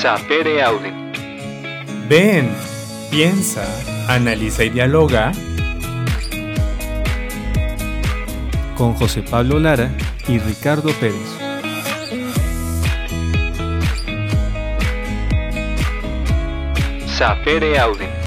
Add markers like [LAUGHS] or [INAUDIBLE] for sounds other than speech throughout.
Sapere Aude. Ven, piensa, analiza y dialoga con José Pablo Lara y Ricardo Pérez. Sapere Aude.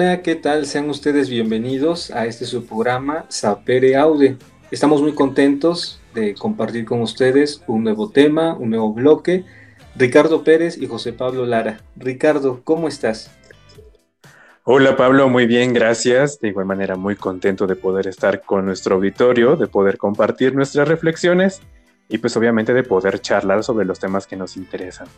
Hola, ¿qué tal? Sean ustedes bienvenidos a este su programa Sapere Aude. Estamos muy contentos de compartir con ustedes un nuevo tema, un nuevo bloque. Ricardo Pérez y José Pablo Lara. Ricardo, ¿cómo estás? Hola Pablo, muy bien, gracias. De igual manera, muy contento de poder estar con nuestro auditorio, de poder compartir nuestras reflexiones y pues obviamente de poder charlar sobre los temas que nos interesan.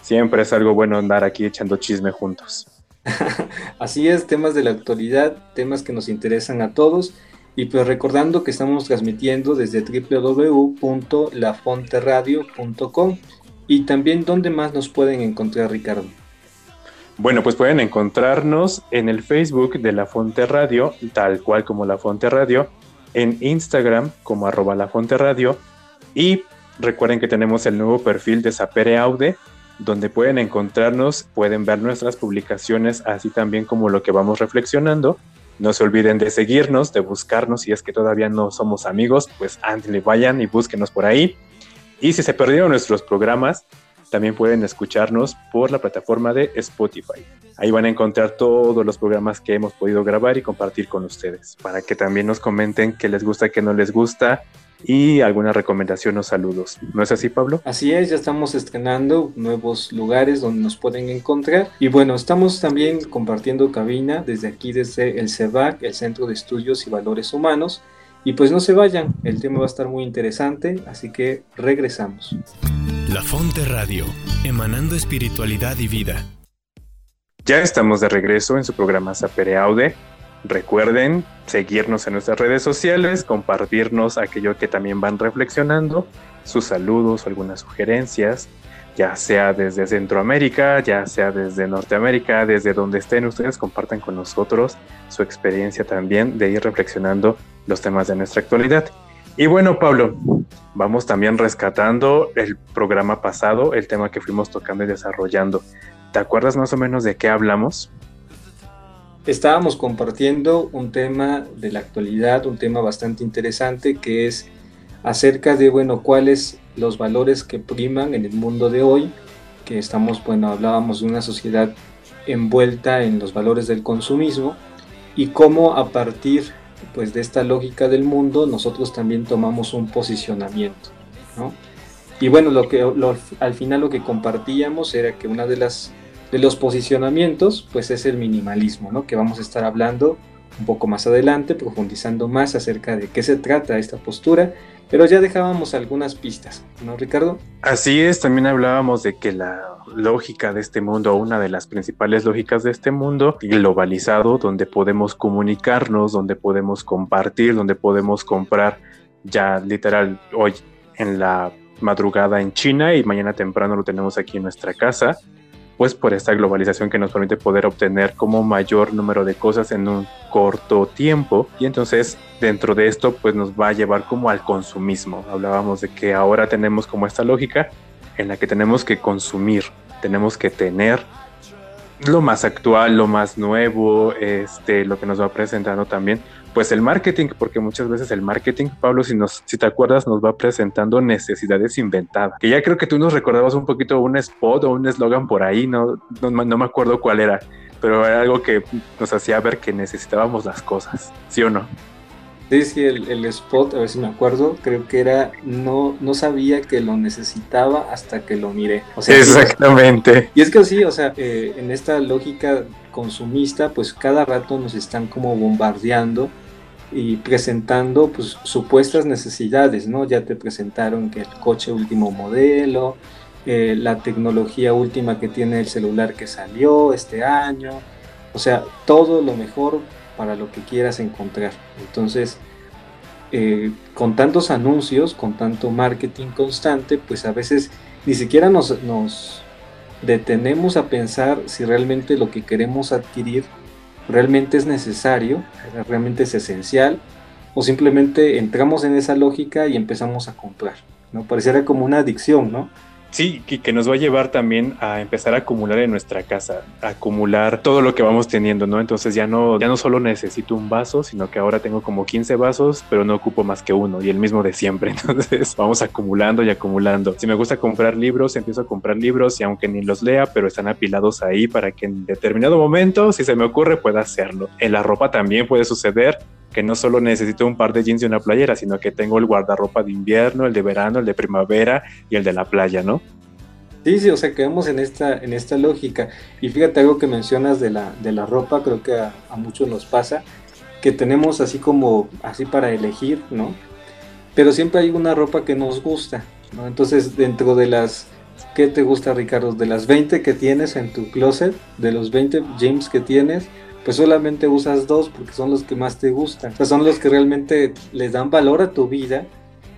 Siempre es algo bueno andar aquí echando chisme juntos. [LAUGHS] Así es, temas de la actualidad, temas que nos interesan a todos. Y pues recordando que estamos transmitiendo desde www.lafonteradio.com y también dónde más nos pueden encontrar, Ricardo. Bueno, pues pueden encontrarnos en el Facebook de La Fonte Radio, tal cual como La Fonte Radio, en Instagram como arroba La Fonte Radio y recuerden que tenemos el nuevo perfil de Sapere Aude, donde pueden encontrarnos, pueden ver nuestras publicaciones, así también como lo que vamos reflexionando. No se olviden de seguirnos, de buscarnos, si es que todavía no somos amigos, pues ándenle, vayan y búsquenos por ahí. Y si se perdieron nuestros programas, también pueden escucharnos por la plataforma de Spotify. Ahí van a encontrar todos los programas que hemos podido grabar y compartir con ustedes, para que también nos comenten qué les gusta, qué no les gusta y alguna recomendación o saludos. ¿No es así, Pablo? Así es, ya estamos estrenando nuevos lugares donde nos pueden encontrar. Y bueno, estamos también compartiendo cabina desde aquí, desde el CEVAC, el Centro de Estudios y Valores Humanos. Y pues no se vayan, el tema va a estar muy interesante, así que regresamos. La Fonte Radio, emanando espiritualidad y vida. Ya estamos de regreso en su programa Sapere Aude. Recuerden seguirnos en nuestras redes sociales, compartirnos aquello que también van reflexionando, sus saludos algunas sugerencias, ya sea desde Centroamérica, ya sea desde Norteamérica, desde donde estén ustedes, compartan con nosotros su experiencia también de ir reflexionando los temas de nuestra actualidad. Y bueno, Pablo, vamos también rescatando el programa pasado, el tema que fuimos tocando y desarrollando. ¿Te acuerdas más o menos de qué hablamos? Estábamos compartiendo un tema de la actualidad, un tema bastante interesante que es acerca de, bueno, cuáles los valores que priman en el mundo de hoy, que estamos, bueno, hablábamos de una sociedad envuelta en los valores del consumismo y cómo a partir pues de esta lógica del mundo nosotros también tomamos un posicionamiento. Y bueno, lo que al final lo que compartíamos era que una de las de los posicionamientos pues es el minimalismo, ¿no? Que vamos a estar hablando un poco más adelante, profundizando más acerca de qué se trata esta postura, pero ya dejábamos algunas pistas, ¿no, Ricardo? Así es, también hablábamos de que la lógica de este mundo, una de las principales lógicas de este mundo, globalizado, donde podemos comunicarnos, donde podemos compartir, donde podemos comprar ya literal hoy en la madrugada en China y mañana temprano lo tenemos aquí en nuestra casa, pues por esta globalización que nos permite poder obtener como mayor número de cosas en un corto tiempo y entonces dentro de esto pues nos va a llevar como al consumismo. Hablábamos de que ahora tenemos como esta lógica en la que tenemos que consumir, tenemos que tener lo más actual, lo más nuevo, este, lo que nos va presentando también, pues el marketing, porque muchas veces el marketing, Pablo, si, nos, si te acuerdas, nos va presentando necesidades inventadas. Que ya creo que tú nos recordabas un poquito un spot o un eslogan por ahí, no, no, no me acuerdo cuál era, pero era algo que nos hacía ver que necesitábamos las cosas, ¿sí o no? Sí, sí, el, el spot, a ver si me acuerdo, creo que era no, no sabía que lo necesitaba hasta que lo miré. O sea, Exactamente. Y es que sí, o sea, eh, en esta lógica consumista, pues cada rato nos están como bombardeando y presentando pues supuestas necesidades, ¿no? Ya te presentaron que el coche último modelo, eh, la tecnología última que tiene el celular que salió este año, o sea, todo lo mejor para lo que quieras encontrar. Entonces, eh, con tantos anuncios, con tanto marketing constante, pues a veces ni siquiera nos, nos detenemos a pensar si realmente lo que queremos adquirir realmente es necesario, realmente es esencial, o simplemente entramos en esa lógica y empezamos a comprar. ¿no? Pareciera como una adicción, ¿no? Sí, que, nos va a llevar también a empezar a acumular en nuestra casa, acumular todo lo que vamos teniendo, ¿no? Entonces ya no, ya no solo necesito un vaso, sino que ahora tengo como 15 vasos, pero no ocupo más que uno y el mismo de siempre. [LAUGHS] Entonces vamos acumulando y acumulando. Si me gusta comprar libros, empiezo a comprar libros y aunque ni los lea, pero están apilados ahí para que en determinado momento, si se me ocurre, pueda hacerlo. En la ropa también puede suceder que no solo necesito un par de jeans y una playera, sino que tengo el guardarropa de invierno, el de verano, el de primavera y el de la playa, ¿no? Sí, sí, o sea, quedamos en esta, en esta lógica. Y fíjate algo que mencionas de la, de la ropa, creo que a, muchos nos pasa, que tenemos así como, así para elegir, ¿no? Pero siempre hay una ropa que nos gusta, ¿no? Entonces, dentro de las, ¿qué te gusta, Ricardo? De las 20 que tienes en tu closet, de los 20 jeans que tienes, pues solamente usas dos porque son los que más te gustan. O sea, son los que realmente les dan valor a tu vida.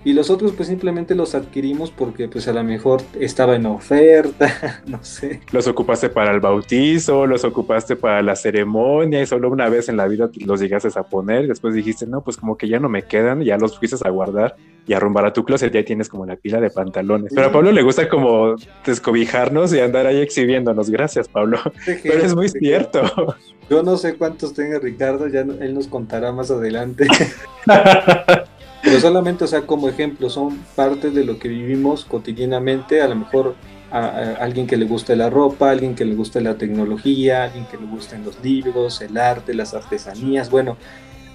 Y los otros pues simplemente los adquirimos porque pues a lo mejor estaba en oferta, [LAUGHS] no sé. Los ocupaste para el bautizo, los ocupaste para la ceremonia y solo una vez en la vida los llegaste a poner. Después dijiste, no, pues como que ya no me quedan, ya los fuiste a guardar y arrumbar a tu closet, ya tienes como la pila de pantalones. Pero a Pablo le gusta como descobijarnos y andar ahí exhibiéndonos. Gracias, Pablo. Pero es muy cierto. Yo no sé cuántos tenga Ricardo, ya él nos contará más adelante. [LAUGHS] Pero solamente, o sea, como ejemplo, son parte de lo que vivimos cotidianamente. A lo mejor a, alguien que le guste la ropa, alguien que le guste la tecnología, alguien que le gusten los libros, el arte, las artesanías. Bueno,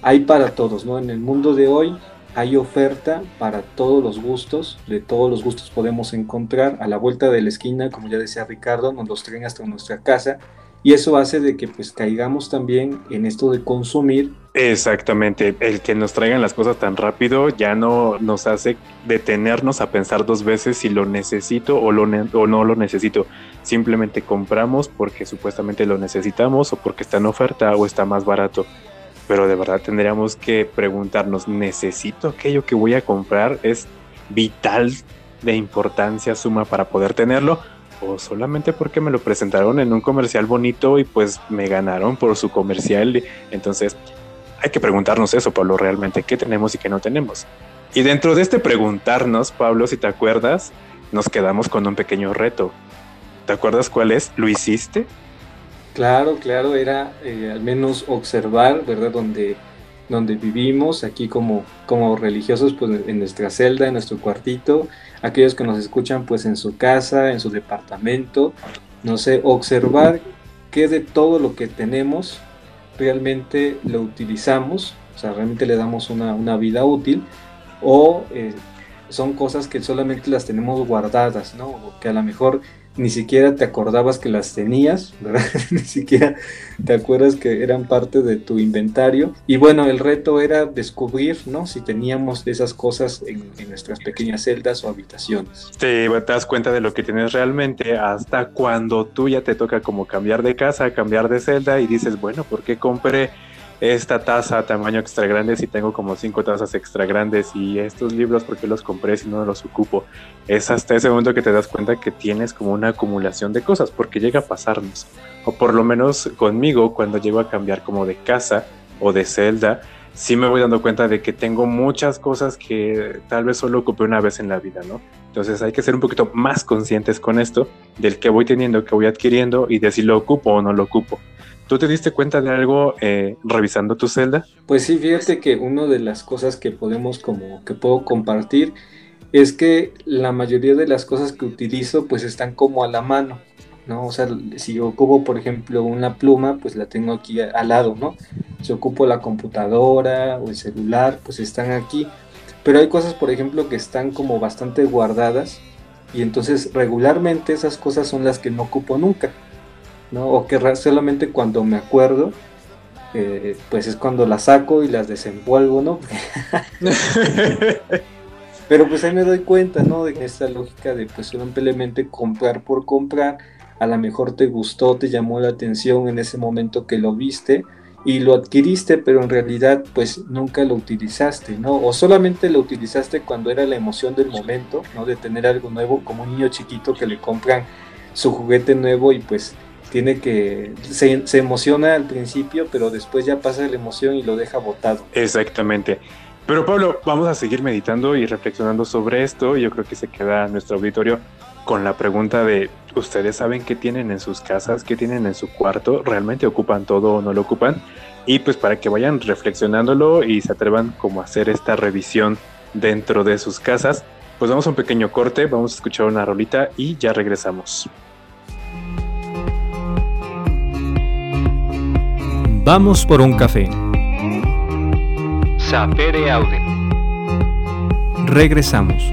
hay para todos, ¿no? En el mundo de hoy hay oferta para todos los gustos, de todos los gustos podemos encontrar a la vuelta de la esquina, como ya decía Ricardo, nos los traen hasta nuestra casa y eso hace de que pues caigamos también en esto de consumir. Exactamente, el que nos traigan las cosas tan rápido ya no nos hace detenernos a pensar dos veces si lo necesito o, no lo necesito. Simplemente compramos porque supuestamente lo necesitamos o porque está en oferta o está más barato. Pero de verdad tendríamos que preguntarnos, ¿necesito aquello que voy a comprar? ¿Es vital de importancia suma para poder tenerlo? o solamente porque me lo presentaron en un comercial bonito y pues me ganaron por su comercial. Entonces, hay que preguntarnos eso, Pablo, realmente, ¿qué tenemos y qué no tenemos? Y dentro de este preguntarnos, Pablo, si te acuerdas, nos quedamos con un pequeño reto. ¿Te acuerdas cuál es? ¿Lo hiciste? Claro, claro, era eh, al menos observar, ¿verdad? Donde, donde vivimos, aquí como, como religiosos, pues en nuestra celda, en nuestro cuartito, aquellos que nos escuchan pues en su casa, en su departamento, no sé, observar qué de todo lo que tenemos realmente lo utilizamos, o sea, realmente le damos una, una vida útil, o eh, son cosas que solamente las tenemos guardadas, ¿no? O que a lo mejor ni siquiera te acordabas que las tenías, ¿verdad? [LAUGHS] ni siquiera te acuerdas que eran parte de tu inventario. Y bueno, el reto era descubrir, ¿no? Si teníamos esas cosas en, nuestras pequeñas celdas o habitaciones. Te das cuenta de lo que tienes realmente hasta cuando tú ya te toca como cambiar de casa, cambiar de celda y dices, bueno, ¿por qué compré esta taza tamaño extra grande si tengo como cinco tazas extra grandes y estos libros porque los compré si no los ocupo. Es hasta ese momento que te das cuenta que tienes como una acumulación de cosas porque llega a pasarnos. O por lo menos conmigo cuando llego a cambiar como de casa o de celda, sí me voy dando cuenta de que tengo muchas cosas que tal vez solo ocupé una vez en la vida, ¿no? Entonces hay que ser un poquito más conscientes con esto, del que voy teniendo, que voy adquiriendo y de si lo ocupo o no lo ocupo. ¿Tú te diste cuenta de algo eh, revisando tu celda? Pues sí, fíjate que una de las cosas que podemos como que puedo compartir es que la mayoría de las cosas que utilizo pues están como a la mano, ¿no? O sea, si ocupo por ejemplo una pluma, pues la tengo aquí al lado, ¿no? Si ocupo la computadora o el celular, pues están aquí. Pero hay cosas, por ejemplo, que están como bastante guardadas y entonces regularmente esas cosas son las que no ocupo nunca. ¿No? O que solamente cuando me acuerdo eh, pues es cuando las saco y las desenvuelvo, ¿no? [LAUGHS] Pero pues ahí me doy cuenta, ¿no? De esta lógica de pues simplemente comprar por comprar, a lo mejor te gustó, te llamó la atención en ese momento que lo viste y lo adquiriste, pero en realidad pues nunca lo utilizaste, ¿no? O solamente lo utilizaste cuando era la emoción del momento, ¿no? De tener algo nuevo, como un niño chiquito que le compran su juguete nuevo y pues tiene que se, se emociona al principio, pero después ya pasa la emoción y lo deja botado. Exactamente. Pero Pablo, vamos a seguir meditando y reflexionando sobre esto. Yo creo que se queda nuestro auditorio con la pregunta de, ¿ustedes saben qué tienen en sus casas? ¿Qué tienen en su cuarto? ¿Realmente ocupan todo o no lo ocupan? Y pues para que vayan reflexionándolo y se atrevan como a hacer esta revisión dentro de sus casas, pues vamos a un pequeño corte, vamos a escuchar una rolita y ya regresamos. Vamos por un café. Sapere Aude. Regresamos.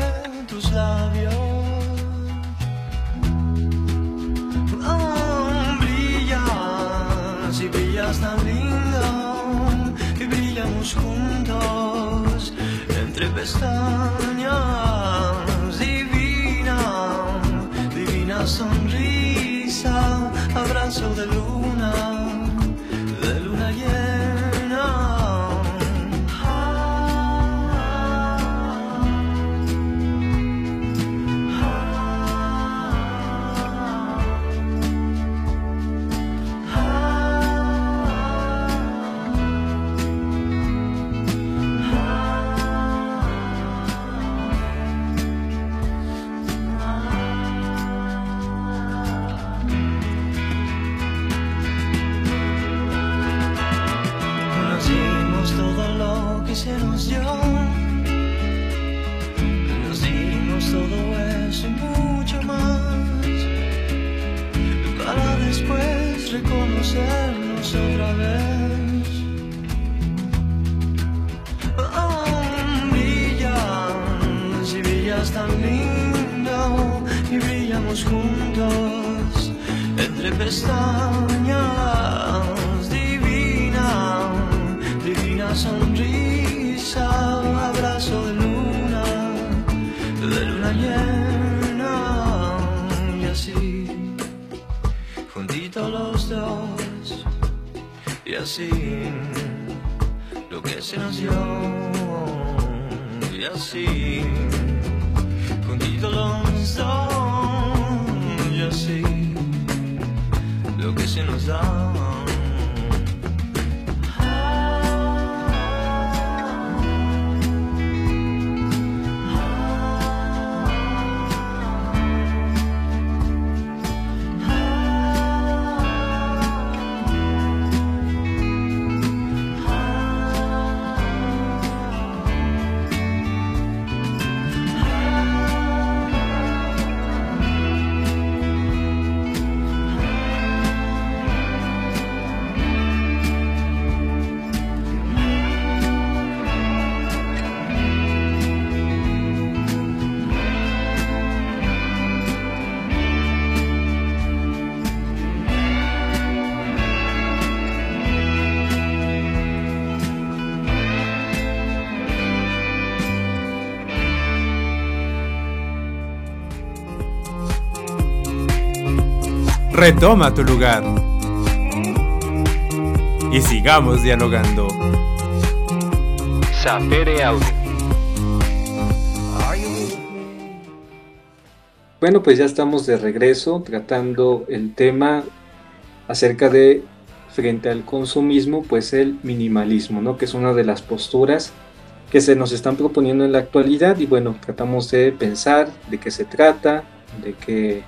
tus labios. Oh, brillas y brillas tan lindo y brillamos juntos entre pestañas. Divina, divina sonrisa, abrazo de luna, pestañas. Divina, divina sonrisa, abrazo de luna, de luna llena y así, juntitos los dos y así lo que se nos dio y así juntitos los dos y así se nos da Retoma tu lugar. y sigamos dialogando. Sapere Audio. Bueno, pues ya estamos de regreso tratando el tema acerca de frente al consumismo, pues el minimalismo, ¿no? Que es una de las posturas que se nos están proponiendo en la actualidad y bueno, tratamos de pensar de qué se trata, de qué,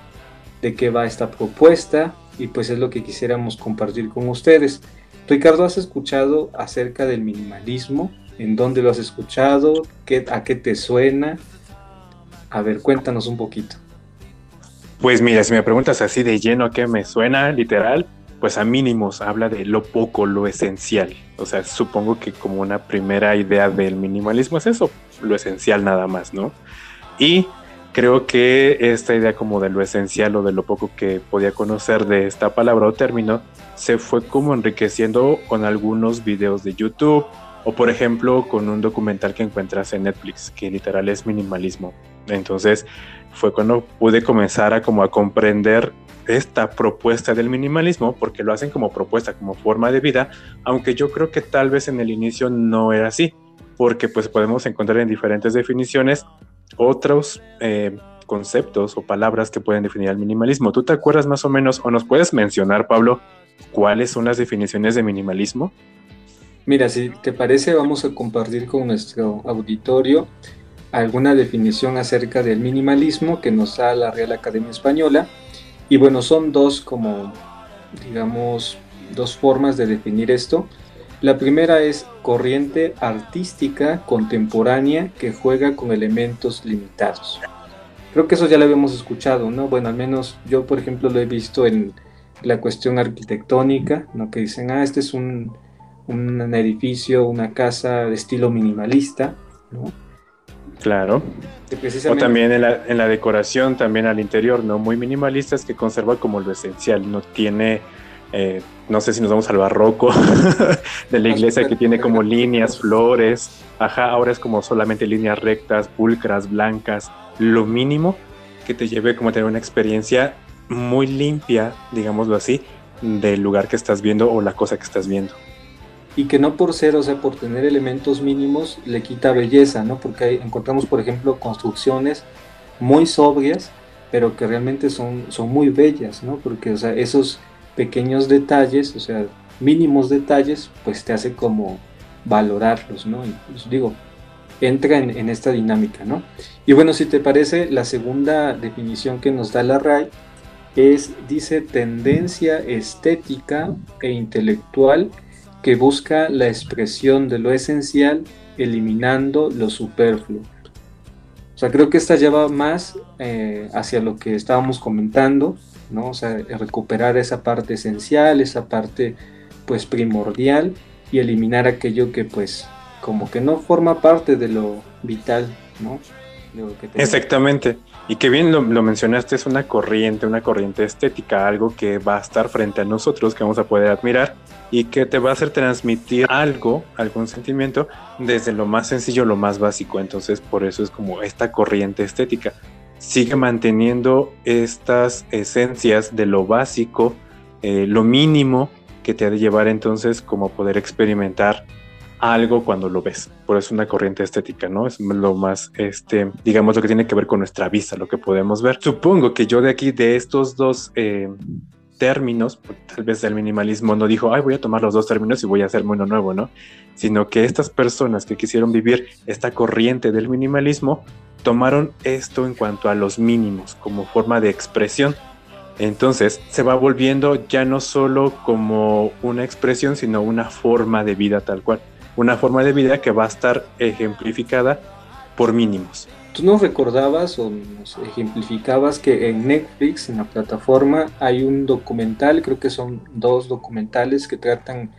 de qué va esta propuesta y pues es lo que quisiéramos compartir con ustedes. Ricardo, ¿has escuchado acerca del minimalismo? ¿En dónde lo has escuchado? ¿Qué, ¿A qué te suena? A ver, cuéntanos un poquito. Pues mira, si me preguntas así de lleno a qué me suena, literal, pues a mínimos habla de lo poco, lo esencial. O sea, supongo que como una primera idea del minimalismo es eso, lo esencial nada más, ¿no? Y creo que esta idea como de lo esencial o de lo poco que podía conocer de esta palabra o término se fue como enriqueciendo con algunos videos de YouTube o por ejemplo con un documental que encuentras en Netflix que literal es minimalismo. Entonces fue cuando pude comenzar a como a comprender esta propuesta del minimalismo porque lo hacen como propuesta, como forma de vida, aunque yo creo que tal vez en el inicio no era así, porque pues podemos encontrar en diferentes definiciones otros eh, conceptos o palabras que pueden definir el minimalismo. ¿Tú te acuerdas más o menos o nos puedes mencionar, Pablo, cuáles son las definiciones de minimalismo? Mira, si te parece, vamos a compartir con nuestro auditorio alguna definición acerca del minimalismo que nos da la Real Academia Española y bueno, son dos como, digamos, dos formas de definir esto. La primera es corriente artística contemporánea que juega con elementos limitados. Creo que eso ya lo habíamos escuchado, ¿no? Bueno, al menos yo, por ejemplo, lo he visto en la cuestión arquitectónica, ¿no? Que dicen, ah, este es un, un edificio, una casa de estilo minimalista, ¿no? Claro. O también en la, en la, decoración, también al interior, ¿no? Muy minimalistas que conserva como lo esencial, no tiene, eh, no sé si nos vamos al barroco [LAUGHS] de la iglesia que tiene como líneas, flores, ajá, ahora es como solamente líneas rectas, pulcras, blancas, lo mínimo que te lleve como a tener una experiencia muy limpia, digámoslo así, del lugar que estás viendo o la cosa que estás viendo y que no por ser, o sea, por tener elementos mínimos le quita belleza, ¿no? Porque encontramos, por ejemplo, construcciones muy sobrias, pero que realmente son, son muy bellas, ¿no? Porque, o sea, esos pequeños detalles, o sea, mínimos detalles, pues te hace como valorarlos, ¿no? Y, digo, entra en, esta dinámica, ¿no? Y bueno, si te parece, la segunda definición que nos da la RAI es, dice, tendencia estética e intelectual que busca la expresión de lo esencial eliminando lo superfluo. O sea, creo que esta lleva más eh, hacia lo que estábamos comentando, ¿no? O sea, recuperar esa parte esencial, esa parte pues primordial y eliminar aquello que pues como que no forma parte de lo vital, ¿no? Exactamente. Y que bien lo, lo, mencionaste, es una corriente, una corriente estética, algo que va a estar frente a nosotros, que vamos a poder admirar y que te va a hacer transmitir algo, algún sentimiento, desde lo más sencillo, lo más básico. Entonces, por eso es como esta corriente estética. Sigue manteniendo estas esencias de lo básico, eh, lo mínimo que te ha de llevar entonces como poder experimentar algo cuando lo ves. Por eso es una corriente estética, ¿no? Es lo más, este, digamos, lo que tiene que ver con nuestra vista, lo que podemos ver. Supongo que yo de aquí, de estos dos eh, términos, tal vez el minimalismo no dijo, ay, voy a tomar los dos términos y voy a hacer uno nuevo, ¿no? Sino que estas personas que quisieron vivir esta corriente del minimalismo tomaron esto en cuanto a los mínimos como forma de expresión. Entonces se va volviendo ya no solo como una expresión, sino una forma de vida tal cual una forma de vida que va a estar ejemplificada por mínimos. Tú nos recordabas o nos ejemplificabas que en Netflix, en la plataforma, hay un documental, creo que son dos documentales que tratan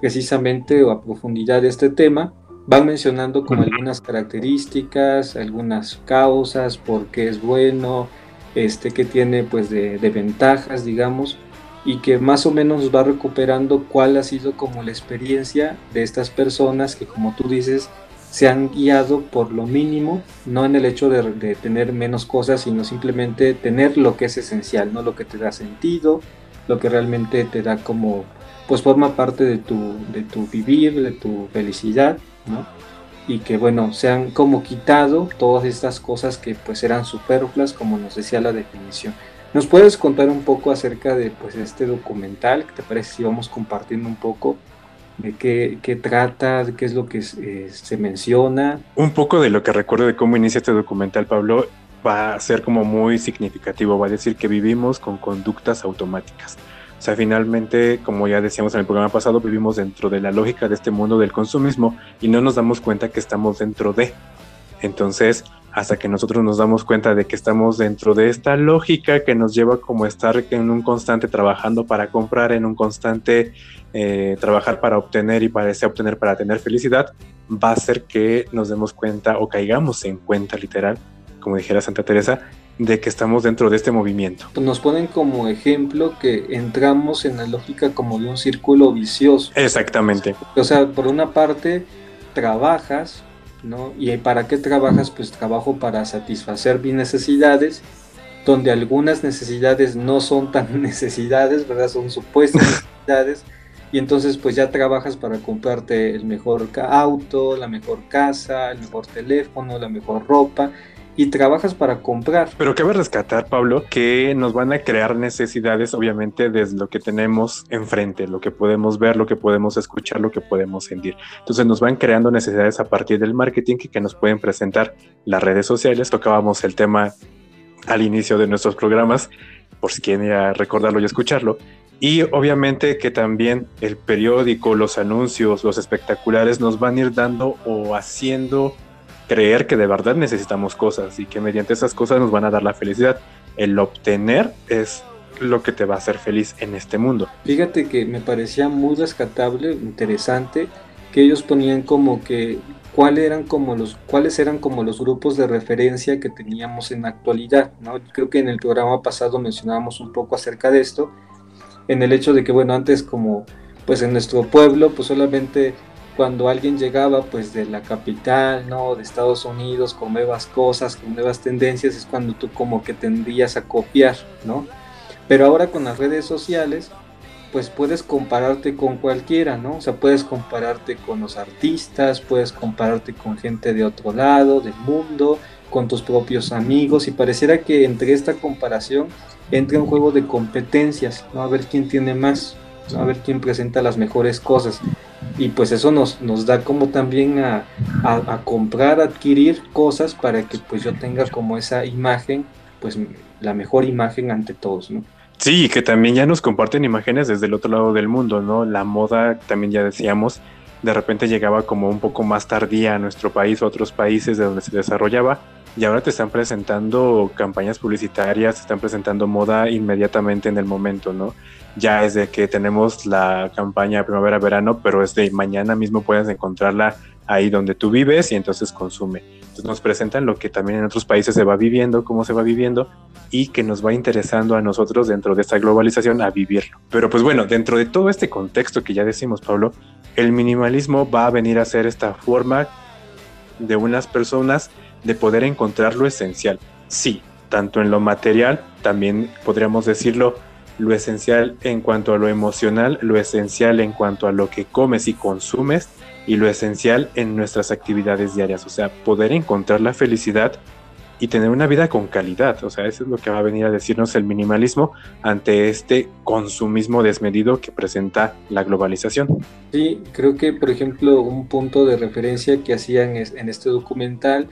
precisamente o a profundidad de este tema. Van mencionando como algunas características, algunas causas, por qué es bueno, este, que tiene pues de, de ventajas, digamos y que más o menos va recuperando cuál ha sido como la experiencia de estas personas que como tú dices se han guiado por lo mínimo, no en el hecho de, tener menos cosas, sino simplemente tener lo que es esencial, no lo que te da sentido, lo que realmente te da como pues forma parte de tu, de tu vivir, de tu felicidad, ¿no? Y que bueno, se han como quitado todas estas cosas que pues eran superfluas, como nos decía la definición. ¿Nos puedes contar un poco acerca de pues este documental? ¿Qué te parece si vamos compartiendo un poco de qué, qué trata, de qué es lo que eh, se menciona? Un poco de lo que recuerdo de cómo inicia este documental, Pablo, va a ser como muy significativo, va a decir que vivimos con conductas automáticas. O sea, finalmente, como ya decíamos en el programa pasado, vivimos dentro de la lógica de este mundo del consumismo y no nos damos cuenta que estamos dentro de. Entonces, hasta que nosotros nos damos cuenta de que estamos dentro de esta lógica que nos lleva como a estar en un constante trabajando para comprar, en un constante eh, trabajar para obtener y para ese obtener para tener felicidad, va a hacer que nos demos cuenta o caigamos en cuenta literal, como dijera Santa Teresa, de que estamos dentro de este movimiento. Nos ponen como ejemplo que entramos en la lógica como de un círculo vicioso. Exactamente. O sea, por una parte trabajas, ¿no? ¿Y para qué trabajas? Pues trabajo para satisfacer mis necesidades, donde algunas necesidades no son tan [LAUGHS] necesidades, ¿verdad? Son supuestas [LAUGHS] necesidades. Y entonces pues ya trabajas para comprarte el mejor auto, la mejor casa, el mejor teléfono, la mejor ropa y trabajas para comprar. Pero cabe rescatar, Pablo, que nos van a crear necesidades, obviamente, desde lo que tenemos enfrente, lo que podemos ver, lo que podemos escuchar, lo que podemos sentir. Entonces nos van creando necesidades a partir del marketing que, que nos pueden presentar las redes sociales. Tocábamos el tema al inicio de nuestros programas, por si quieren ir a recordarlo y escucharlo. Y obviamente que también el periódico, los anuncios, los espectaculares nos van a ir dando o haciendo creer que de verdad necesitamos cosas y que mediante esas cosas nos van a dar la felicidad. El obtener es lo que te va a hacer feliz en este mundo. Fíjate que me parecía muy rescatable, interesante, que ellos ponían como que cuáles eran como los cuáles eran como los grupos de referencia que teníamos en la actualidad, ¿no? Creo que en el programa pasado mencionábamos un poco acerca de esto, en el hecho de que bueno, antes como pues en nuestro pueblo pues solamente cuando alguien llegaba pues de la capital, ¿no? De Estados Unidos con nuevas cosas, con nuevas tendencias, es cuando tú como que tendrías a copiar, ¿no? Pero ahora con las redes sociales, pues puedes compararte con cualquiera, ¿no? O sea, puedes compararte con los artistas, puedes compararte con gente de otro lado, del mundo, con tus propios amigos, y pareciera que entre esta comparación entra un juego de competencias, ¿no? A ver quién tiene más, a ver quién presenta las mejores cosas y pues eso nos, nos da como también a, a, comprar, adquirir cosas para que pues yo tenga como esa imagen, pues la mejor imagen ante todos, ¿no? Sí, que también ya nos comparten imágenes desde el otro lado del mundo, ¿no? La moda, también ya decíamos, de repente llegaba como un poco más tardía a nuestro país a otros países de donde se desarrollaba y ahora te están presentando campañas publicitarias, te están presentando moda inmediatamente en el momento, ¿no? Ya es de que tenemos la campaña primavera-verano, pero es de mañana mismo puedes encontrarla ahí donde tú vives y entonces consume. Entonces nos presentan lo que también en otros países se va viviendo, cómo se va viviendo y que nos va interesando a nosotros dentro de esta globalización a vivirlo. Pero pues bueno, dentro de todo este contexto que ya decimos, Pablo, el minimalismo va a venir a ser esta forma de unas personas de poder encontrar lo esencial. Sí, tanto en lo material, también podríamos decirlo, lo esencial en cuanto a lo emocional, lo esencial en cuanto a lo que comes y consumes y lo esencial en nuestras actividades diarias. O sea, poder encontrar la felicidad y tener una vida con calidad. O sea, eso es lo que va a venir a decirnos el minimalismo ante este consumismo desmedido que presenta la globalización. Sí, creo que, por ejemplo, un punto de referencia que hacían en este documental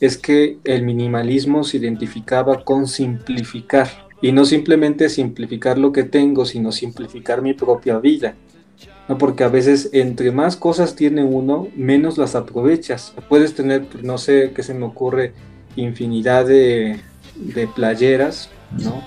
es que el minimalismo se identificaba con simplificar y no simplemente simplificar lo que tengo, sino simplificar mi propia vida. ¿no? Porque a veces entre más cosas tiene uno, menos las aprovechas. Puedes tener, no sé qué se me ocurre, infinidad de, de playeras, ¿no?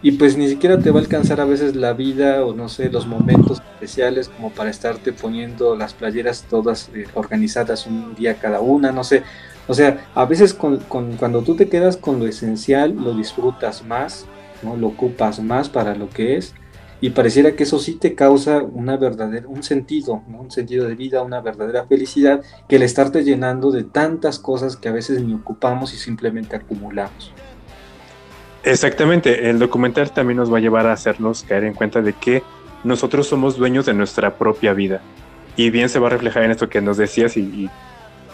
Y pues ni siquiera te va a alcanzar a veces la vida o no sé, los momentos especiales como para estarte poniendo las playeras todas eh, organizadas un día cada una, no sé. O sea, a veces cuando tú te quedas con lo esencial, lo disfrutas más, ¿no? lo ocupas más para lo que es, y pareciera que eso sí te causa una verdadera, un sentido, un sentido de vida, una verdadera felicidad, que el estarte llenando de tantas cosas que a veces ni ocupamos y simplemente acumulamos. Exactamente, el documental también nos va a llevar a hacernos caer en cuenta de que nosotros somos dueños de nuestra propia vida. Y bien se va a reflejar en esto que nos decías y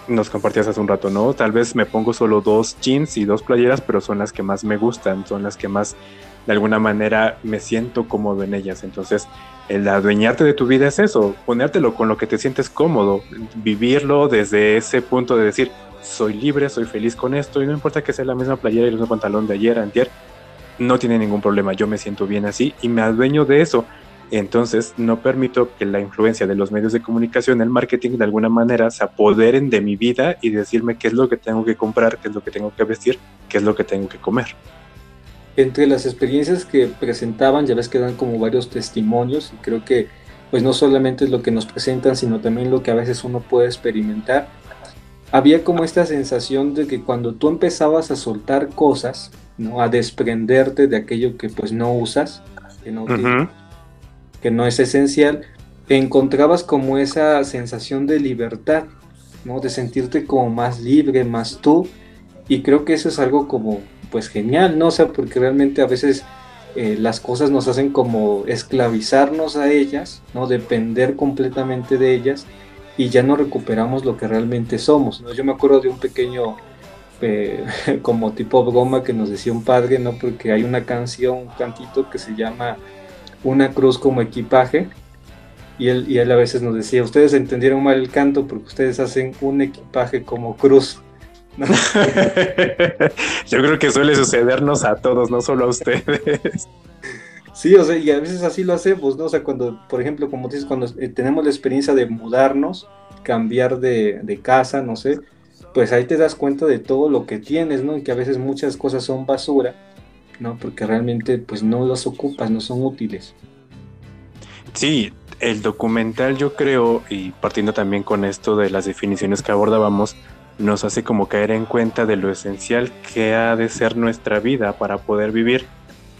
nos compartías hace un rato, ¿no? Tal vez me pongo solo dos jeans y dos playeras, pero son las que más me gustan, son las que más de alguna manera me siento cómodo en ellas. Entonces, el adueñarte de tu vida es eso, ponértelo con lo que te sientes cómodo, vivirlo desde ese punto de decir, soy libre, soy feliz con esto y no importa que sea la misma playera y el mismo pantalón de ayer, antier, no tiene ningún problema, yo me siento bien así y me adueño de eso. Entonces, no permito que la influencia de los medios de comunicación, el marketing, de alguna manera se apoderen de mi vida y decirme qué es lo que tengo que comprar, qué es lo que tengo que vestir, qué es lo que tengo que comer. Entre las experiencias que presentaban, ya ves que dan como varios testimonios y creo que pues no solamente es lo que nos presentan, sino también lo que a veces uno puede experimentar. Había como esta sensación de que cuando tú empezabas a soltar cosas, ¿no? a desprenderte de aquello que pues no usas, que no, te- Ujú. Que no es esencial, encontrabas como esa sensación de libertad, ¿no? De sentirte como más libre, más tú. Y creo que eso es algo como, pues genial, ¿no? O sea, porque realmente a veces eh, las cosas nos hacen como esclavizarnos a ellas, ¿no? Depender completamente de ellas y ya no recuperamos lo que realmente somos, ¿no? Yo me acuerdo de un pequeño, eh, [LAUGHS] como tipo broma que nos decía un padre, ¿no? Porque hay una canción, un cantito que se llama Una cruz como equipaje. Y él, y él a veces nos decía, ustedes entendieron mal el canto porque ustedes hacen un equipaje como cruz. ¿no? [LAUGHS] Yo creo que suele sucedernos a todos, no solo a ustedes. Sí, o sea, y a veces así lo hacemos, ¿no? O sea, cuando, por ejemplo, como dices, cuando eh, tenemos la experiencia de mudarnos, cambiar de, de casa, no sé, pues ahí te das cuenta de todo lo que tienes, ¿no? Y que a veces muchas cosas son basura, ¿no? Porque realmente, pues no los ocupas, no son útiles. Sí, el documental yo creo, y partiendo también con esto de las definiciones que abordábamos, nos hace como caer en cuenta de lo esencial que ha de ser nuestra vida para poder vivir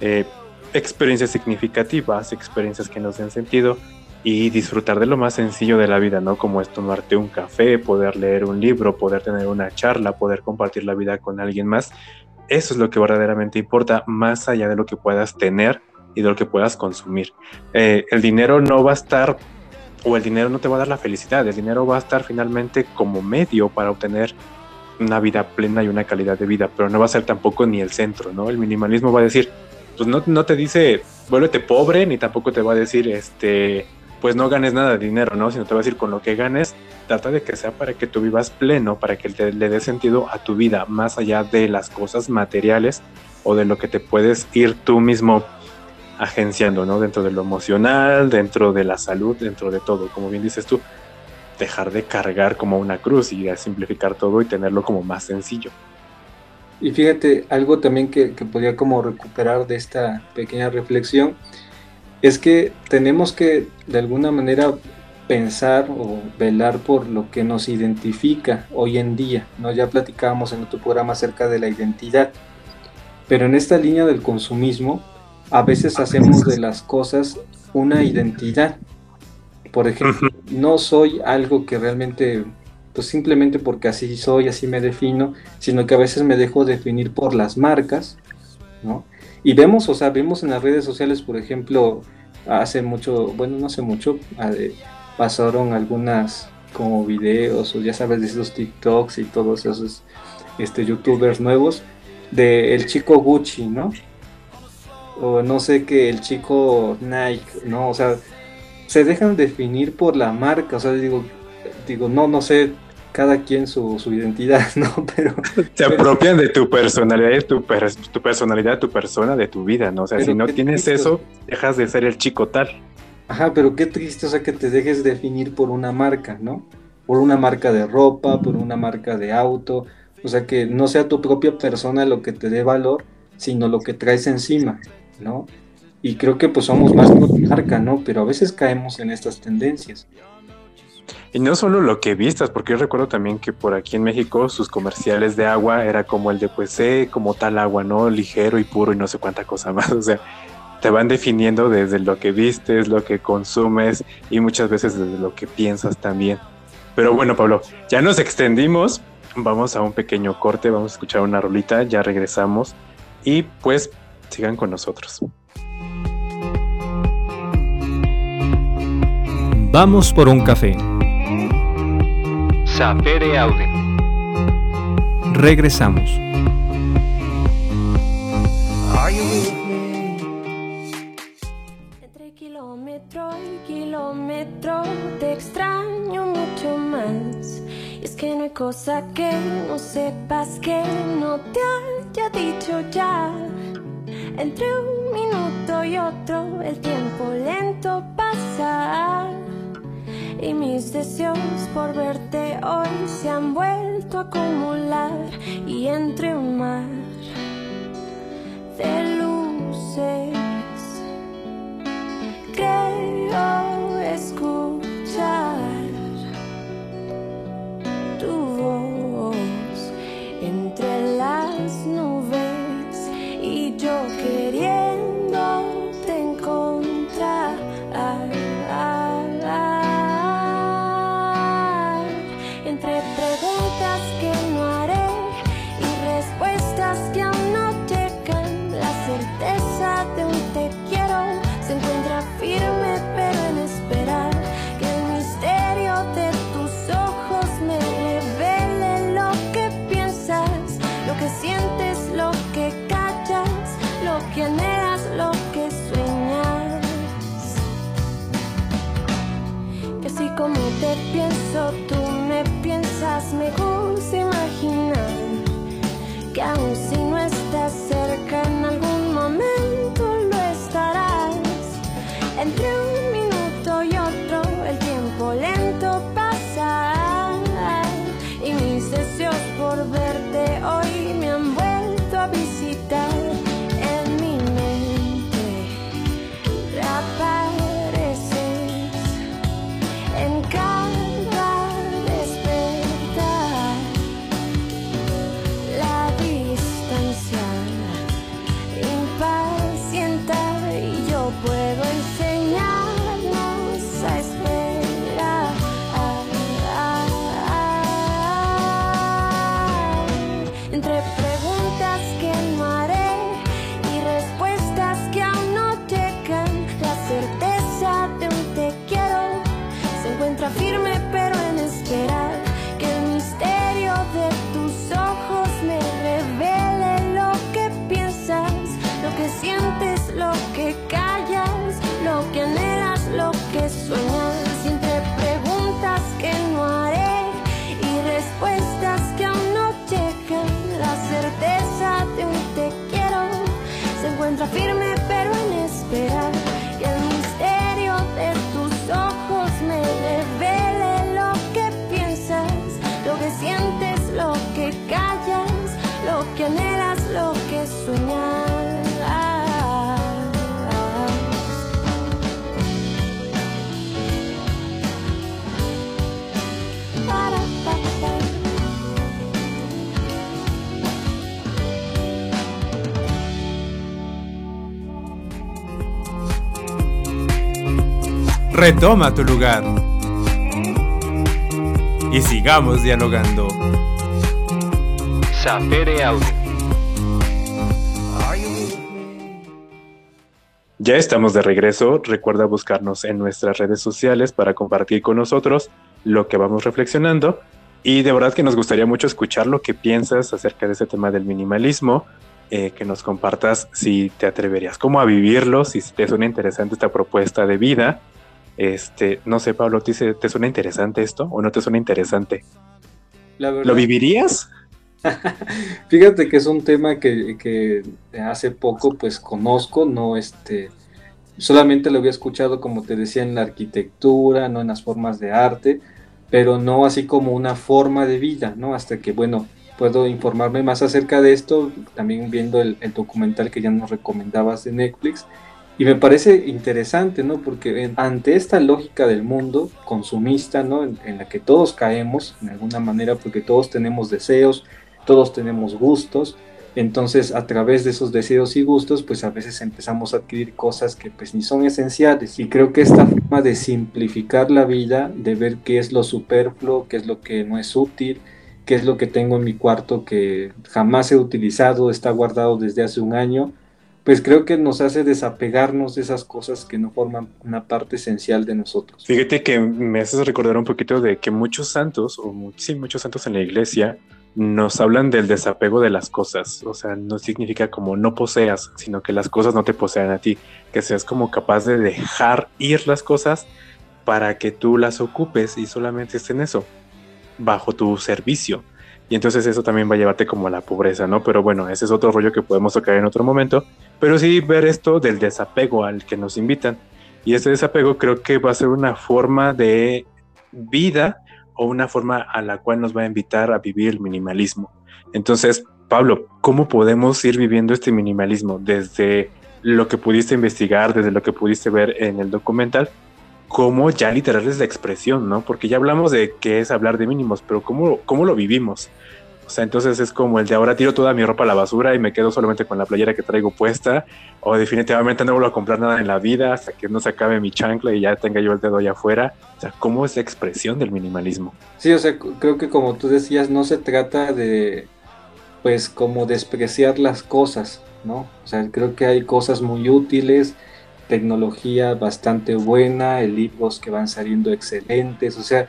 eh, experiencias significativas, experiencias que nos den sentido y disfrutar de lo más sencillo de la vida, ¿no? Como es tomarte un café, poder leer un libro, poder tener una charla, poder compartir la vida con alguien más. Eso es lo que verdaderamente importa, más allá de lo que puedas tener y de lo que puedas consumir. Eh, el dinero no va a estar, o el dinero no te va a dar la felicidad, el dinero va a estar finalmente como medio para obtener una vida plena y una calidad de vida, pero no va a ser tampoco ni el centro, ¿no? El minimalismo va a decir, pues no, no te dice, vuélvete pobre, ni tampoco te va a decir, este, pues no ganes nada de dinero, ¿no? Sino te va a decir, con lo que ganes, trata de que sea para que tú vivas pleno, para que te, le dé sentido a tu vida, más allá de las cosas materiales o de lo que te puedes ir tú mismo agenciando, ¿no? Dentro de lo emocional, dentro de la salud, dentro de todo. Como bien dices tú, dejar de cargar como una cruz y a simplificar todo y tenerlo como más sencillo. Y fíjate, algo también que, que podría como recuperar de esta pequeña reflexión es que tenemos que de alguna manera pensar o velar por lo que nos identifica hoy en día, ¿no? Ya platicábamos en otro programa acerca de la identidad, pero en esta línea del consumismo a veces hacemos de las cosas una identidad. Por ejemplo, no soy algo que realmente pues simplemente porque así soy, así me defino, sino que a veces me dejo definir por las marcas, ¿no? Y vemos, o sea, vemos en las redes sociales, por ejemplo, hace mucho, bueno, no hace mucho, eh, pasaron algunas como videos, o ya sabes, de esos TikToks y todos esos este, youtubers nuevos, de el chico Gucci, ¿no? O no sé qué, el chico Nike, ¿no? O sea, se dejan definir por la marca, o sea, digo, digo, no, no sé, cada quien su, su identidad, [LAUGHS] ¿no? Pero... Se apropian de tu personalidad, de tu, per tu personalidad, tu persona, de tu vida, ¿no? O sea, si no tienes triste. eso, dejas de ser el chico tal. Ajá, pero qué triste, o sea, que te dejes definir por una marca, ¿no? Por una marca de ropa, por una marca de auto, o sea, que no sea tu propia persona lo que te dé valor, sino lo que traes encima, ¿no? Y creo que pues somos más por marca, ¿no? Pero a veces caemos en estas tendencias. Y no solo lo que vistas, porque yo recuerdo también que por aquí en México sus comerciales de agua era como el de pues sé como tal agua, ¿no? Ligero y puro y no sé cuánta cosa más. [LAUGHS] O sea, te van definiendo desde lo que vistes, lo que consumes y muchas veces desde lo que piensas también. Pero bueno, Pablo, ya nos extendimos. Vamos a un pequeño corte, vamos a escuchar una rolita, ya regresamos y pues sigan con nosotros. Vamos por un café. Sapere Aude. Regresamos. Entre kilómetro y kilómetro te extraño mucho más. Y es que no hay cosa que no sepas que no te haya dicho ya. Entre un minuto y otro el tiempo lento pasa. Y mis deseos por verte hoy se han vuelto a acumular. Y entre un mar de luces creo escuchar tu voz entre las nubes como te pienso, tú me piensas, me gusta imaginar que aun Retoma tu lugar. Y sigamos dialogando. Sapere Aude. Ya estamos de regreso. Recuerda buscarnos en nuestras redes sociales para compartir con nosotros lo que vamos reflexionando. Y de verdad que nos gustaría mucho escuchar lo que piensas acerca de ese tema del minimalismo, eh, que nos compartas si te atreverías como a vivirlo, si te suena interesante esta propuesta de vida. Este, no sé, Pablo, ¿te, dice- ¿te suena interesante esto o no te suena interesante? La verdad, ¿Lo vivirías? [LAUGHS] Fíjate que es un tema que, que hace poco pues conozco, no este, solamente lo había escuchado como te decía en la arquitectura, no en las formas de arte, pero no así como una forma de vida, ¿no? Hasta que bueno, puedo informarme más acerca de esto, también viendo el, el documental que ya nos recomendabas de Netflix. Y me parece interesante, ¿no? Porque ante esta lógica del mundo consumista, ¿no? En, en la que todos caemos, en alguna manera, porque todos tenemos deseos, todos tenemos gustos, entonces a través de esos deseos y gustos, pues a veces empezamos a adquirir cosas que pues ni son esenciales. Y creo que esta forma de simplificar la vida, de ver qué es lo superfluo, qué es lo que no es útil, qué es lo que tengo en mi cuarto que jamás he utilizado, está guardado desde hace un año, pues creo que nos hace desapegarnos de esas cosas que no forman una parte esencial de nosotros. Fíjate que me haces recordar un poquito de que muchos santos, o sí, muchos santos en la iglesia, nos hablan del desapego de las cosas. O sea, no significa como no poseas, sino que las cosas no te posean a ti. Que seas como capaz de dejar ir las cosas para que tú las ocupes y solamente estén eso, bajo tu servicio. Y entonces eso también va a llevarte como a la pobreza, ¿no? Pero bueno, ese es otro rollo que podemos tocar en otro momento. Pero sí ver esto del desapego al que nos invitan. Y ese desapego creo que va a ser una forma de vida o una forma a la cual nos va a invitar a vivir el minimalismo. Entonces, Pablo, ¿cómo podemos ir viviendo este minimalismo desde lo que pudiste investigar, desde lo que pudiste ver en el documental? Cómo ya literal es la expresión, ¿no? Porque ya hablamos de qué es hablar de mínimos, pero ¿cómo, cómo lo vivimos? O sea, entonces es como el de ahora tiro toda mi ropa a la basura y me quedo solamente con la playera que traigo puesta, o definitivamente no vuelvo a comprar nada en la vida hasta que no se acabe mi chancla y ya tenga yo el dedo allá afuera. O sea, ¿cómo es la expresión del minimalismo? Sí, o sea, creo que como tú decías, no se trata de, pues, como despreciar las cosas, ¿no? O sea, creo que hay cosas muy útiles, tecnología bastante buena, libros que van saliendo excelentes, o sea,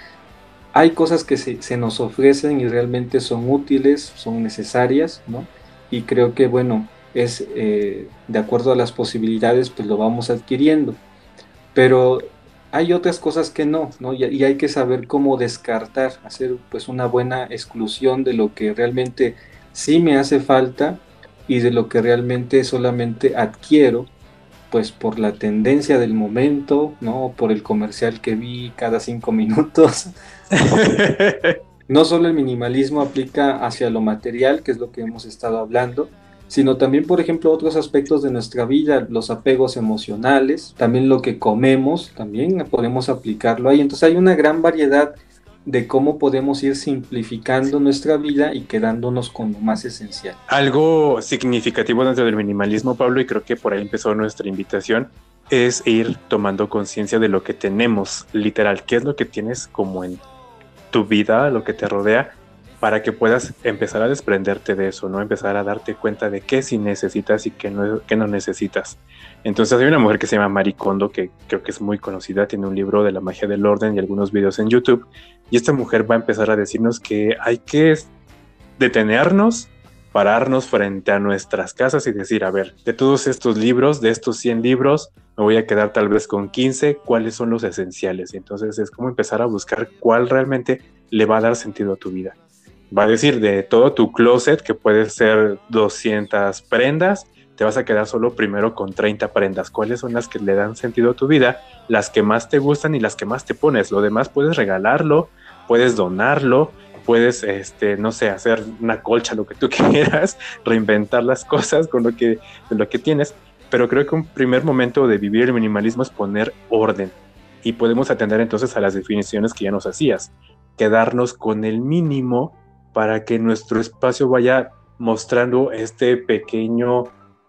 hay cosas que se, nos ofrecen y realmente son útiles, son necesarias, ¿no? Y creo que, bueno, es eh, de acuerdo a las posibilidades, pues lo vamos adquiriendo. Pero hay otras cosas que no, ¿no? Y, y hay que saber cómo descartar, hacer pues una buena exclusión de lo que realmente sí me hace falta y de lo que realmente solamente adquiero, pues por la tendencia del momento, ¿no? Por el comercial que vi cada cinco minutos. [LAUGHS] No solo el minimalismo aplica hacia lo material, que es lo que hemos estado hablando, sino también, por ejemplo, otros aspectos de nuestra vida, los apegos emocionales, también lo que comemos, también podemos aplicarlo ahí. Entonces hay una gran variedad de cómo podemos ir simplificando nuestra vida y quedándonos con lo más esencial. Algo significativo dentro del minimalismo, Pablo, y creo que por ahí empezó nuestra invitación, es ir tomando conciencia de lo que tenemos, literal, qué es lo que tienes como en tu vida, lo que te rodea, para que puedas empezar a desprenderte de eso, ¿no? Empezar a darte cuenta de qué sí necesitas y qué no, necesitas. Entonces hay una mujer que se llama Marie Kondo, que creo que es muy conocida, tiene un libro de la magia del orden y algunos videos en YouTube, y esta mujer va a empezar a decirnos que hay que detenernos, pararnos frente a nuestras casas y decir, a ver, de todos estos libros, de estos 100 libros, me voy a quedar tal vez con 15, cuáles son los esenciales. Entonces es como empezar a buscar cuál realmente le va a dar sentido a tu vida. Va a decir, de todo tu closet, que puede ser 200 prendas, te vas a quedar solo primero con 30 prendas. ¿Cuáles son las que le dan sentido a tu vida? Las que más te gustan y las que más te pones. Lo demás puedes regalarlo, puedes donarlo, puedes, este, no sé, hacer una colcha, lo que tú [LAUGHS] quieras, reinventar las cosas con lo que, lo que tienes. Pero creo que un primer momento de vivir el minimalismo es poner orden. Y podemos atender entonces a las definiciones que ya nos hacías. Quedarnos con el mínimo para que nuestro espacio vaya mostrando este pequeño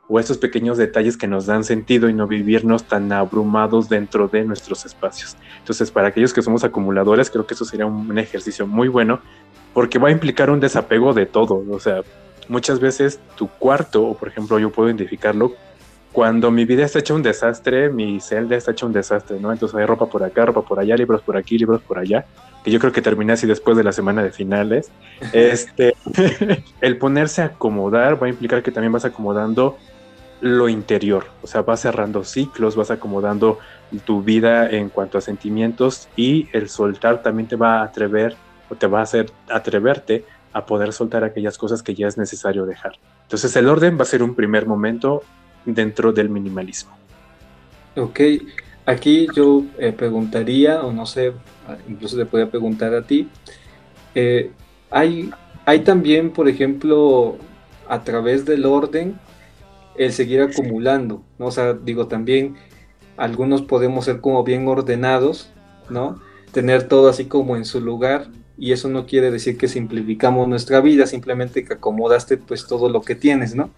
o estos pequeños detalles que nos dan sentido y no vivirnos tan abrumados dentro de nuestros espacios. Entonces, para aquellos que somos acumuladores, creo que eso sería un ejercicio muy bueno porque va a implicar un desapego de todo. O sea, muchas veces tu cuarto, o por ejemplo, yo puedo identificarlo, cuando mi vida está hecha un desastre, mi celda está hecha un desastre, ¿no? Entonces hay ropa por acá, ropa por allá, libros por aquí, libros por allá, que yo creo que terminé así después de la semana de finales. Este, [LAUGHS] el ponerse a acomodar va a implicar que también vas acomodando lo interior, o sea, vas cerrando ciclos, vas acomodando tu vida en cuanto a sentimientos y el soltar también te va a atrever o te va a hacer atreverte a poder soltar aquellas cosas que ya es necesario dejar. Entonces el orden va a ser un primer momento dentro del minimalismo. Ok, aquí yo eh, preguntaría, o no sé, incluso te podría preguntar a ti, eh, hay, hay también, por ejemplo, a través del orden, el seguir acumulando, ¿no? O sea, digo, también algunos podemos ser como bien ordenados, ¿no? Tener todo así como en su lugar, y eso no quiere decir que simplificamos nuestra vida, simplemente que acomodaste pues todo lo que tienes, ¿no?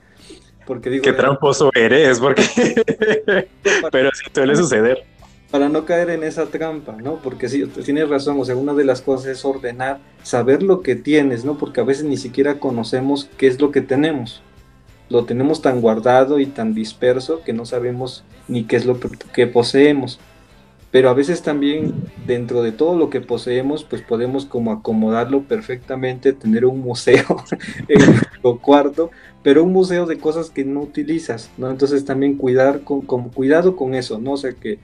Porque digo, qué tramposo eres, porque [LAUGHS] pero sí suele suceder. Para no caer en esa trampa, ¿no? Porque sí, tienes razón, o sea, una de las cosas es ordenar, saber lo que tienes, ¿no? Porque a veces ni siquiera conocemos qué es lo que tenemos. lo tenemos tan guardado y tan disperso que no sabemos ni qué es lo que poseemos. Pero a veces también dentro de todo lo que poseemos, pues podemos como acomodarlo perfectamente, tener un museo [LAUGHS] en nuestro cuarto, pero un museo de cosas que no utilizas, ¿no? Entonces también cuidar con, con cuidado con eso, ¿no? O sea que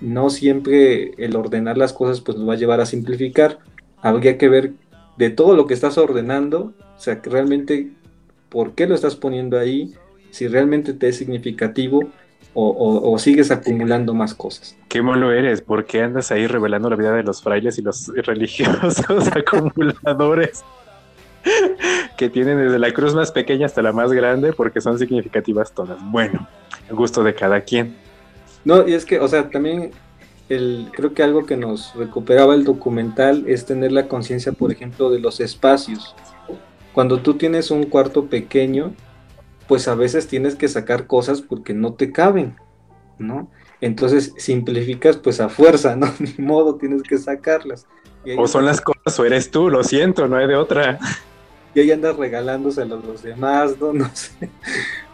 no siempre el ordenar las cosas pues nos va a llevar a simplificar. Habría que ver de todo lo que estás ordenando, o sea, realmente por qué lo estás poniendo ahí, si realmente te es significativo o, sigues acumulando más cosas. Qué malo eres, ¿por qué andas ahí revelando la vida de los frailes y los [LAUGHS] religiosos acumuladores? que tienen desde la cruz más pequeña hasta la más grande porque son significativas todas. Bueno, gusto de cada quien. No, y es que, o sea, también el, creo que algo que nos recuperaba el documental es tener la conciencia, por ejemplo, de los espacios. Cuando tú tienes un cuarto pequeño, pues a veces tienes que sacar cosas porque no te caben, ¿no? Entonces simplificas pues a fuerza, ¿no? [LAUGHS] Ni modo, tienes que sacarlas. O son las cosas o eres tú, lo siento, no hay de otra. Y ahí andas regalándose a los demás, ¿no? [LAUGHS] No sé.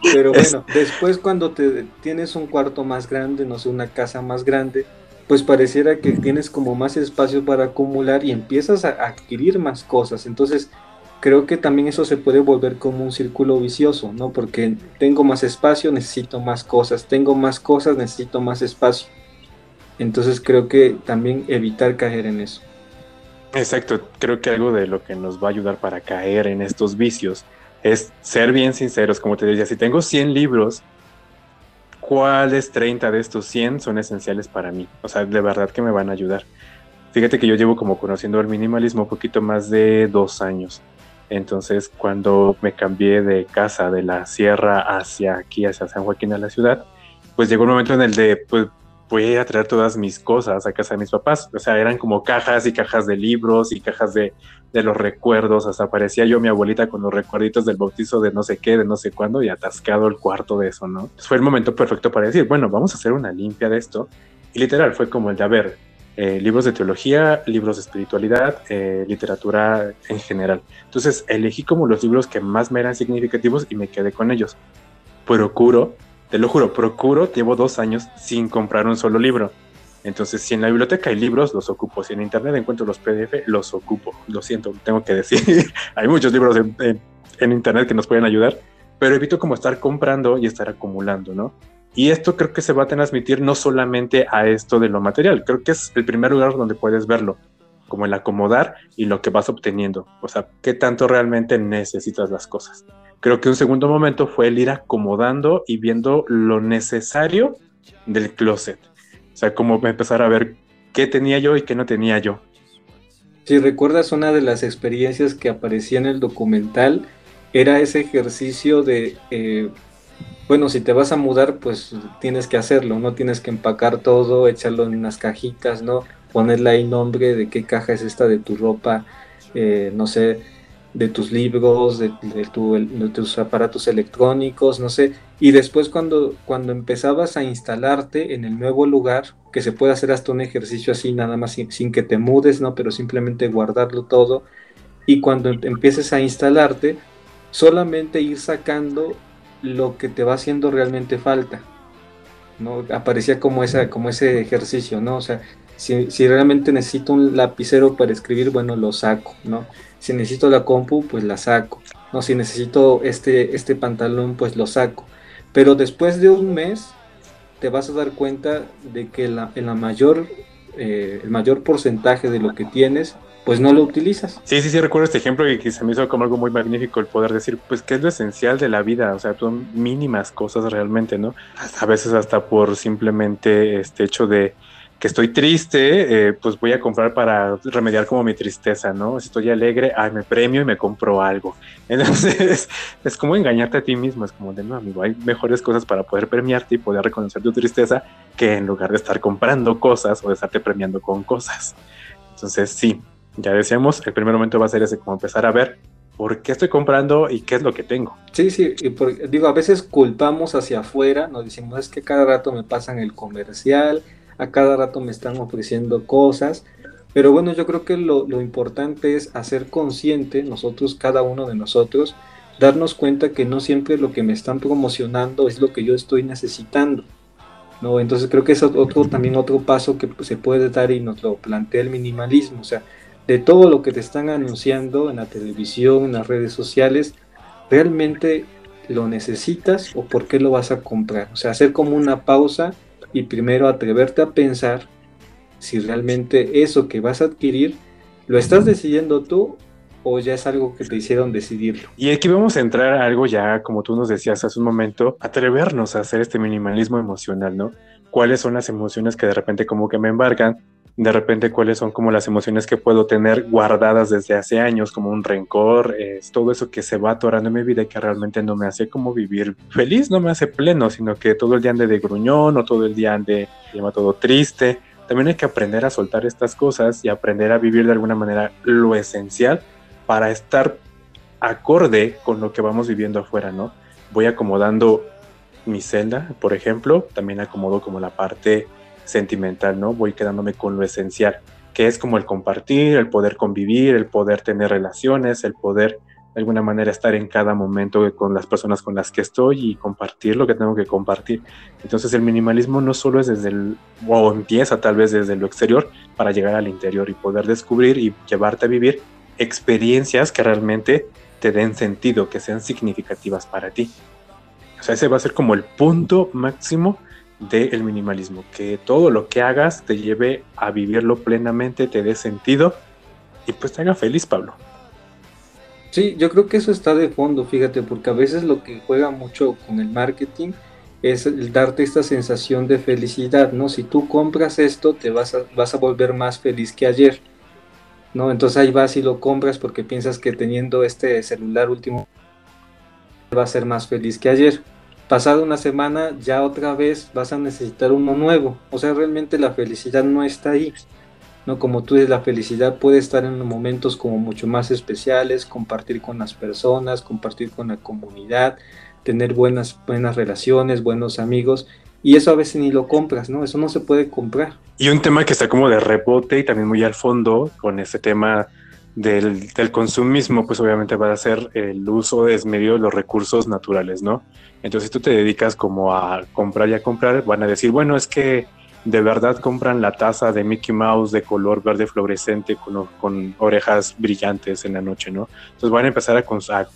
Pero bueno, después cuando te tienes un cuarto más grande, no sé, una casa más grande, pues pareciera que tienes como más espacio para acumular y empiezas a adquirir más cosas. Entonces, creo que también eso se puede volver como un círculo vicioso, ¿no? Porque tengo más espacio, necesito más cosas, tengo más cosas, necesito más espacio. Entonces creo que también evitar caer en eso. Exacto, creo que algo de lo que nos va a ayudar para caer en estos vicios es ser bien sinceros, como te decía, si tengo 100 libros, ¿cuáles 30 de estos 100 son esenciales para mí? O sea, de verdad que me van a ayudar. Fíjate que yo llevo como conociendo el minimalismo un poquito más de dos años. Entonces, cuando me cambié de casa de la sierra hacia aquí, hacia San Joaquín, a la ciudad, pues llegó un momento en el de, pues voy a traer todas mis cosas a casa de mis papás. O sea, eran como cajas y cajas de libros y cajas de, de los recuerdos. Hasta aparecía yo, mi abuelita, con los recuerditos del bautizo de no sé qué, de no sé cuándo, y atascado el cuarto de eso, ¿no? fue el momento perfecto para decir, bueno, vamos a hacer una limpia de esto. Y literal, fue como el de, a ver, eh, libros de teología, libros de espiritualidad, eh, literatura en general. Entonces elegí como los libros que más me eran significativos y me quedé con ellos. Procuro, te lo juro, procuro, llevo dos años sin comprar un solo libro. Entonces, si en la biblioteca hay libros, los ocupo. Si en internet encuentro los PDF, los ocupo. Lo siento, tengo que decir. [LAUGHS] hay muchos libros en, en internet que nos pueden ayudar, pero evito como estar comprando y estar acumulando, ¿no? Y esto creo que se va a transmitir no solamente a esto de lo material, creo que es el primer lugar donde puedes verlo, como el acomodar y lo que vas obteniendo, o sea, qué tanto realmente necesitas las cosas. Creo que un segundo momento fue el ir acomodando y viendo lo necesario del closet, o sea, como empezar a ver qué tenía yo y qué no tenía yo. Si recuerdas una de las experiencias que aparecía en el documental, era ese ejercicio de eh, bueno, si te vas a mudar, pues tienes que hacerlo, no tienes que empacar todo, echarlo en unas cajitas, ¿no? Ponerle ahí nombre de qué caja es esta de tu ropa, eh, no sé, de tus libros, de, tus aparatos electrónicos, no sé. Y después cuando, cuando empezabas a instalarte en el nuevo lugar, que se puede hacer hasta un ejercicio así, nada más sin, sin que te mudes, ¿no? Pero simplemente guardarlo todo. Y cuando empieces a instalarte, solamente ir sacando lo que te va haciendo realmente falta. ¿no? Aparecía como, esa, como ese ejercicio, ¿no? O sea, si, realmente necesito un lapicero para escribir, bueno, lo saco, ¿no? Si necesito la compu, pues la saco, ¿no? Si necesito este, este pantalón, pues lo saco. Pero después de un mes, te vas a dar cuenta de que la, en la mayor, eh, el mayor porcentaje de lo que tienes pues no lo utilizas. Sí, sí, sí, recuerdo este ejemplo y que se me hizo como algo muy magnífico el poder decir, pues, ¿qué es lo esencial de la vida? O sea, son mínimas cosas realmente, ¿no? A veces hasta por simplemente este hecho de que estoy triste, eh, pues voy a comprar para remediar como mi tristeza, ¿no? Si estoy alegre, ay, me premio y me compro algo. [LAUGHS] Entonces, es como engañarte a ti mismo, es como de, no, amigo, hay mejores cosas para poder premiarte y poder reconocer tu tristeza que en lugar de estar comprando cosas o de estarte premiando con cosas. Entonces, sí, ya decíamos, el primer momento va a ser ese, como empezar a ver por qué estoy comprando y qué es lo que tengo. Sí, sí, y digo, a veces culpamos hacia afuera, nos decimos, es que cada rato me pasan el comercial, a cada rato me están ofreciendo cosas, pero bueno, yo creo que lo, lo importante es hacer consciente nosotros, cada uno de nosotros, darnos cuenta que no siempre lo que me están promocionando es lo que yo estoy necesitando. ¿no? Entonces creo que es otro, también otro paso que se puede dar y nos lo plantea el minimalismo. O sea, de todo lo que te están anunciando en la televisión, en las redes sociales, ¿realmente lo necesitas o por qué lo vas a comprar? O sea, hacer como una pausa y primero atreverte a pensar si realmente eso que vas a adquirir lo estás decidiendo tú o ya es algo que te hicieron decidirlo. Y aquí vamos a entrar a algo ya, como tú nos decías hace un momento, atrevernos a hacer este minimalismo emocional, ¿no? ¿Cuáles son las emociones que de repente como que me embargan? De repente, ¿cuáles son como las emociones que puedo tener guardadas desde hace años, como un rencor, es todo eso que se va atorando en mi vida y que realmente no me hace como vivir feliz, no me hace pleno, sino que todo el día ande de gruñón o todo el día ande, llama todo triste. También hay que aprender a soltar estas cosas y aprender a vivir de alguna manera lo esencial para estar acorde con lo que vamos viviendo afuera, ¿no? Voy acomodando mi celda, por ejemplo, también acomodo como la parte sentimental, ¿no? Voy quedándome con lo esencial, que es como el compartir, el poder convivir, el poder tener relaciones, el poder de alguna manera estar en cada momento con las personas con las que estoy y compartir lo que tengo que compartir. Entonces el minimalismo no solo es desde el, o empieza tal vez desde lo exterior para llegar al interior y poder descubrir y llevarte a vivir experiencias que realmente te den sentido, que sean significativas para ti. O sea, ese va a ser como el punto máximo del minimalismo, que todo lo que hagas te lleve a vivirlo plenamente, te dé sentido y pues te haga feliz, Pablo. Sí, yo creo que eso está de fondo, fíjate, porque a veces lo que juega mucho con el marketing es el darte esta sensación de felicidad, ¿no? Si tú compras esto, te vas a, vas a volver más feliz que ayer ¿no? Entonces ahí vas y lo compras porque piensas que teniendo este celular último va a ser más feliz que ayer. Pasada una semana ya otra vez vas a necesitar uno nuevo. O sea, realmente la felicidad no está ahí. ¿no? Como tú dices, la felicidad puede estar en momentos como mucho más especiales, compartir con las personas, compartir con la comunidad, tener buenas, buenas relaciones, buenos amigos y eso a veces ni lo compras, ¿no? Eso no se puede comprar. Y un tema que está como de rebote y también muy al fondo con ese tema del, del consumismo, pues obviamente va a ser el uso desmedido de los recursos naturales, ¿no? Entonces si tú te dedicas como a comprar y a comprar, van a decir, bueno, es que de verdad compran la taza de Mickey Mouse de color verde fluorescente con, orejas brillantes en la noche, ¿no? Entonces van a empezar a, a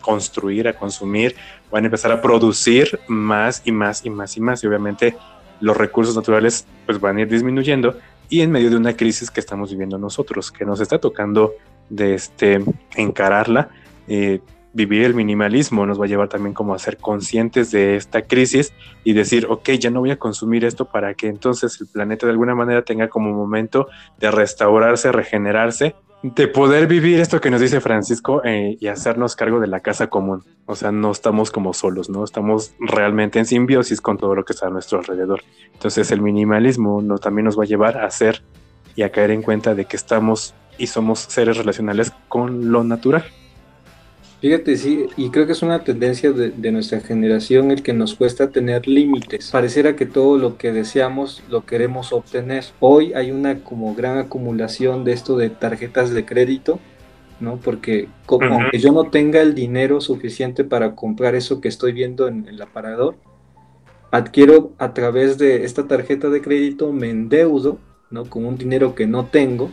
construir, a consumir, van a empezar a producir más y más y más y más. Y obviamente los recursos naturales pues van a ir disminuyendo y en medio de una crisis que estamos viviendo nosotros, que nos está tocando de este, encararla, eh, vivir el minimalismo nos va a llevar también como a ser conscientes de esta crisis y decir, ok, ya no voy a consumir esto para que entonces el planeta de alguna manera tenga como momento de restaurarse, regenerarse de poder vivir esto que nos dice Francisco eh, y hacernos cargo de la casa común. O sea, no estamos como solos, ¿no? Estamos realmente en simbiosis con todo lo que está a nuestro alrededor. Entonces el minimalismo no, también nos va a llevar a ser y a caer en cuenta de que estamos y somos seres relacionales con lo natural. Fíjate, sí, y creo que es una tendencia de, nuestra generación el que nos cuesta tener límites. Pareciera que todo lo que deseamos lo queremos obtener. Hoy hay una como gran acumulación de esto de tarjetas de crédito, ¿no? Porque como aunque yo no tenga el dinero suficiente para comprar eso que estoy viendo en el aparador, adquiero a través de esta tarjeta de crédito, me endeudo, ¿no? Con un dinero que no tengo,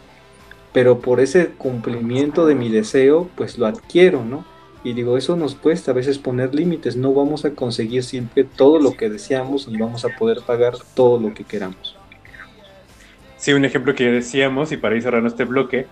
pero por ese cumplimiento de mi deseo, pues lo adquiero, ¿no? Y digo, eso nos cuesta a veces poner límites, no vamos a conseguir siempre todo lo que deseamos ni vamos a poder pagar todo lo que queramos. Sí, un ejemplo que ya decíamos, y para ir cerrando este bloque,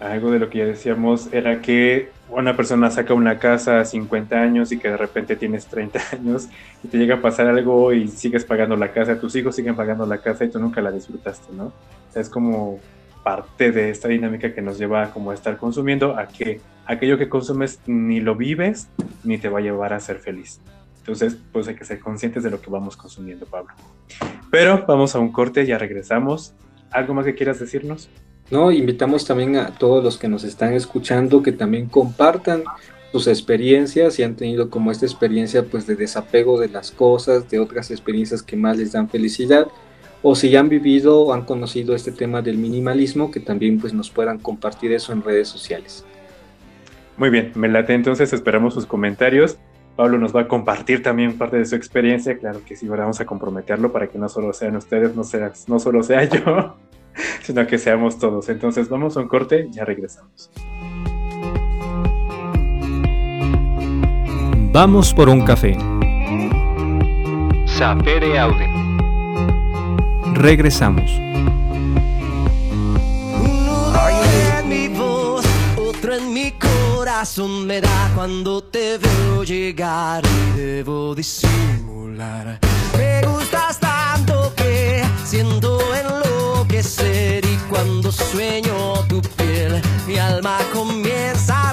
algo de lo que ya decíamos era que una persona saca una casa a 50 años y que de repente tienes 30 [LAUGHS] años y te llega a pasar algo y sigues pagando la casa, tus hijos siguen pagando la casa y tú nunca la disfrutaste, ¿no? O sea, es como parte de esta dinámica que nos lleva como a estar consumiendo, a que aquello que consumes ni lo vives ni te va a llevar a ser feliz. Entonces, pues hay que ser conscientes de lo que vamos consumiendo, Pablo. Pero vamos a un corte, ya regresamos. ¿Algo más que quieras decirnos? No, invitamos también a todos los que nos están escuchando que también compartan sus experiencias y han tenido como esta experiencia pues de desapego de las cosas, de otras experiencias que más les dan felicidad o si han vivido o han conocido este tema del minimalismo, que también pues nos puedan compartir eso en redes sociales. Muy bien, me late entonces, esperamos sus comentarios. Pablo nos va a compartir también parte de su experiencia, claro que sí, vamos a comprometerlo para que no solo sean ustedes, no, sea, no solo sea yo, [LAUGHS] sino que seamos todos. Entonces vamos a un corte, ya regresamos. Vamos por un café. Sapere Aude. Regresamos. Corazón me da cuando te veo llegar y debo disimular. Me gustas tanto que siento enloquecer y cuando sueño tu piel, mi alma comienza a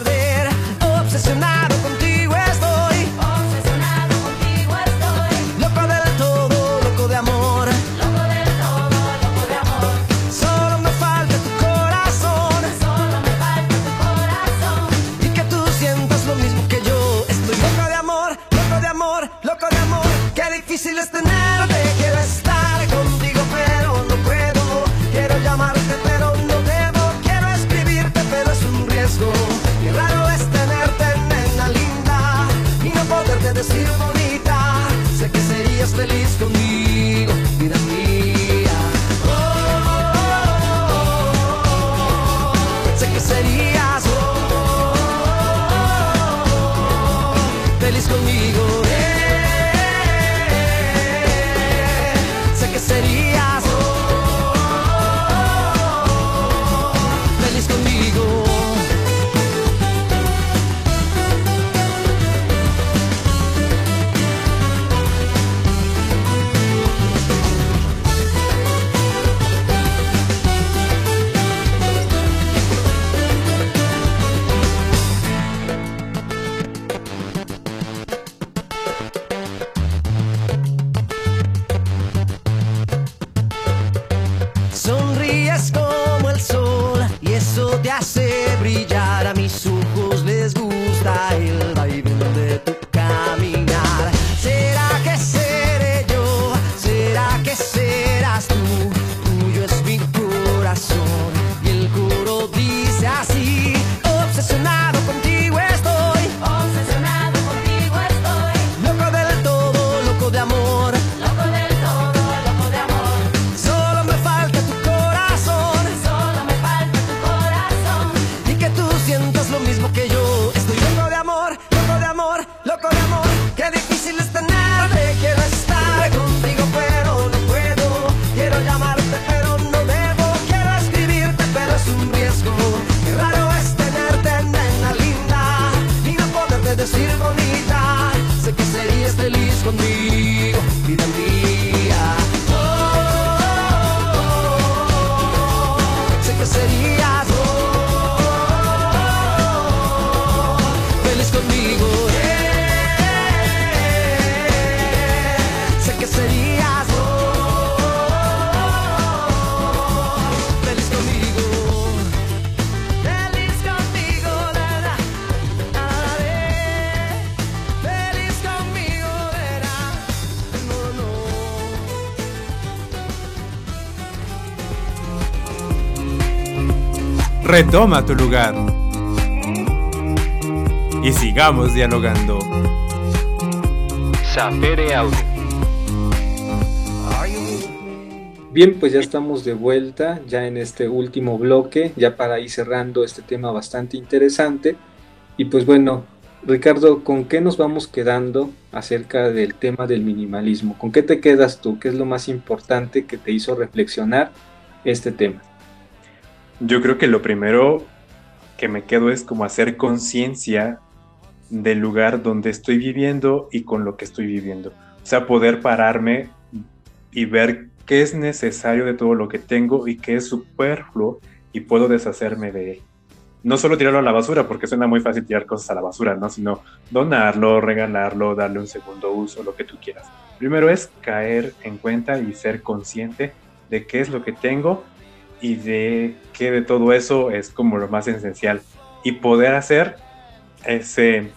Retoma tu lugar. Y sigamos dialogando. Sapere Aude. Bien, pues ya estamos de vuelta, ya en este último bloque, ya para ir cerrando este tema bastante interesante. Y pues bueno, Ricardo, ¿con qué nos vamos quedando acerca del tema del minimalismo? ¿Con qué te quedas tú? ¿Qué es lo más importante que te hizo reflexionar este tema? Yo creo que lo primero que me quedo es como hacer conciencia del lugar donde estoy viviendo y con lo que estoy viviendo. O sea, poder pararme y ver qué es necesario de todo lo que tengo y qué es superfluo y puedo deshacerme de él. No solo tirarlo a la basura, porque suena muy fácil tirar cosas a la basura, ¿no? Sino donarlo, regalarlo, darle un segundo uso, lo que tú quieras. Primero es caer en cuenta y ser consciente de qué es lo que tengo y de qué de todo eso es como lo más esencial. Y poder hacer ese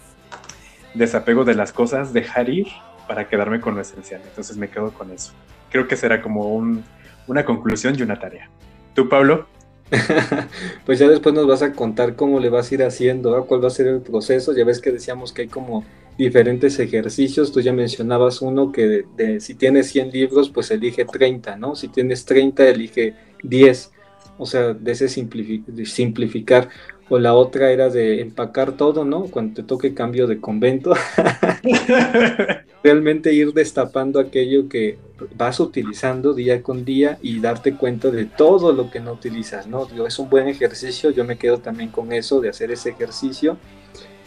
desapego de las cosas, dejar ir para quedarme con lo esencial. Entonces me quedo con eso. Creo que será como un- una conclusión y una tarea. ¿Tú, Pablo? [LAUGHS] pues ya después nos vas a contar cómo le vas a ir haciendo, ¿ah? cuál va a ser el proceso. Ya ves que decíamos que hay como diferentes ejercicios. Tú ya mencionabas uno que de- si tienes 100 libros, pues elige 30, ¿no? Si tienes 30, elige 10. O sea, de ese de simplificar. O la otra era de empacar todo, ¿no? Cuando te toque cambio de convento. [LAUGHS] realmente ir destapando aquello que vas utilizando día con día y darte cuenta de todo lo que no utilizas, ¿no? Digo, es un buen ejercicio, yo me quedo también con eso, de hacer ese ejercicio.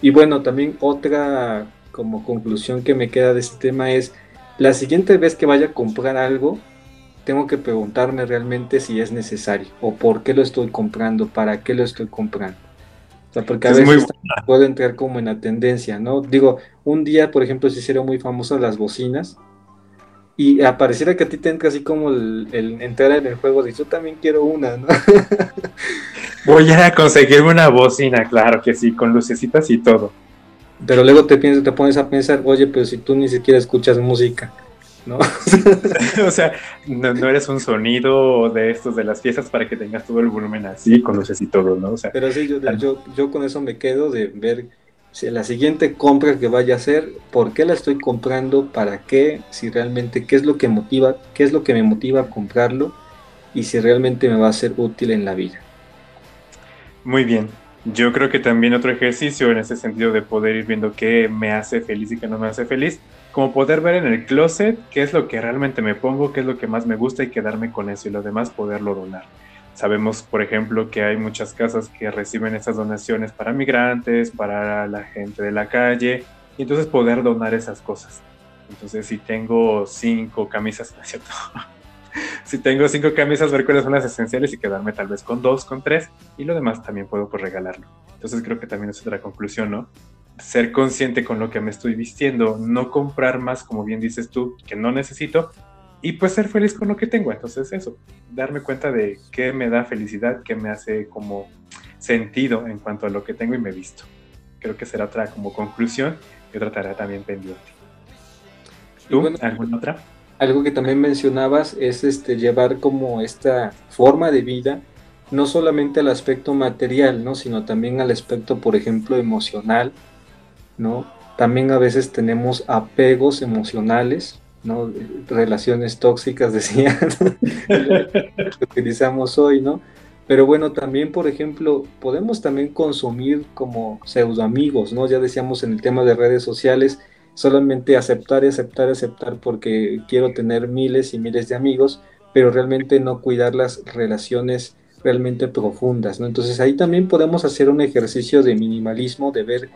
Y bueno, también otra como conclusión que me queda de este tema es, la siguiente vez que vaya a comprar algo, tengo que preguntarme realmente si es necesario o por qué lo estoy comprando, para qué lo estoy comprando. O sea, porque a Es veces puedo entrar como en la tendencia, ¿no? Digo, un día, por ejemplo, se hicieron muy famosas las bocinas y apareciera que a ti te entra así como el, el entrar en el juego de yo también quiero una, ¿no? [LAUGHS] Voy a conseguirme una bocina, claro que sí, con lucecitas y todo. Pero luego te, piensas, te pones a pensar, oye, pero si tú ni siquiera escuchas música, ¿no? [LAUGHS] o sea, no, no eres un sonido de estos de las fiestas para que tengas todo el volumen así, con luces y todo, ¿no? O sea, Pero sí, yo, yo, yo con eso me quedo de ver si la siguiente compra que vaya a hacer, por qué la estoy comprando, para qué, si realmente, qué es lo que motiva, qué es lo que me motiva a comprarlo y si realmente me va a ser útil en la vida. muy bien. Yo creo que también otro ejercicio en ese sentido de poder ir viendo qué me hace feliz y qué no me hace feliz, como poder ver en el closet qué es lo que realmente me pongo, qué es lo que más me gusta y quedarme con eso y lo demás poderlo donar. Sabemos, por ejemplo, que hay muchas casas que reciben estas donaciones para migrantes, para la gente de la calle, y entonces poder donar esas cosas. Entonces, si tengo cinco camisas, [LAUGHS] ¿no cierto? si tengo cinco camisas, ver cuáles son las esenciales y quedarme tal vez con dos, con tres, y lo demás también puedo pues regalarlo. Entonces creo que también es otra conclusión, ¿no? Ser consciente con lo que me estoy vistiendo, no comprar más, como bien dices tú, que no necesito, y pues ser feliz con lo que tengo. Entonces eso, darme cuenta de qué me da felicidad, qué me hace como sentido en cuanto a lo que tengo y me visto. Creo que será otra como conclusión y otra tarea también pendiente. ¿Tú? bueno, ¿Alguna otra? Algo que también mencionabas es este llevar como esta forma de vida no solamente al aspecto material, ¿no? sino también al aspecto, por ejemplo, emocional, ¿no? También a veces tenemos apegos emocionales, ¿no? Relaciones tóxicas, [LAUGHS] decían, que utilizamos hoy, ¿no? Pero bueno, también, por ejemplo, podemos también consumir como pseudo amigos, ¿no? Ya decíamos en el tema de redes sociales, solamente aceptar y aceptar y aceptar porque quiero tener miles y miles de amigos, pero realmente no cuidar las relaciones realmente profundas, ¿no? Entonces ahí también podemos hacer un ejercicio de minimalismo, de ver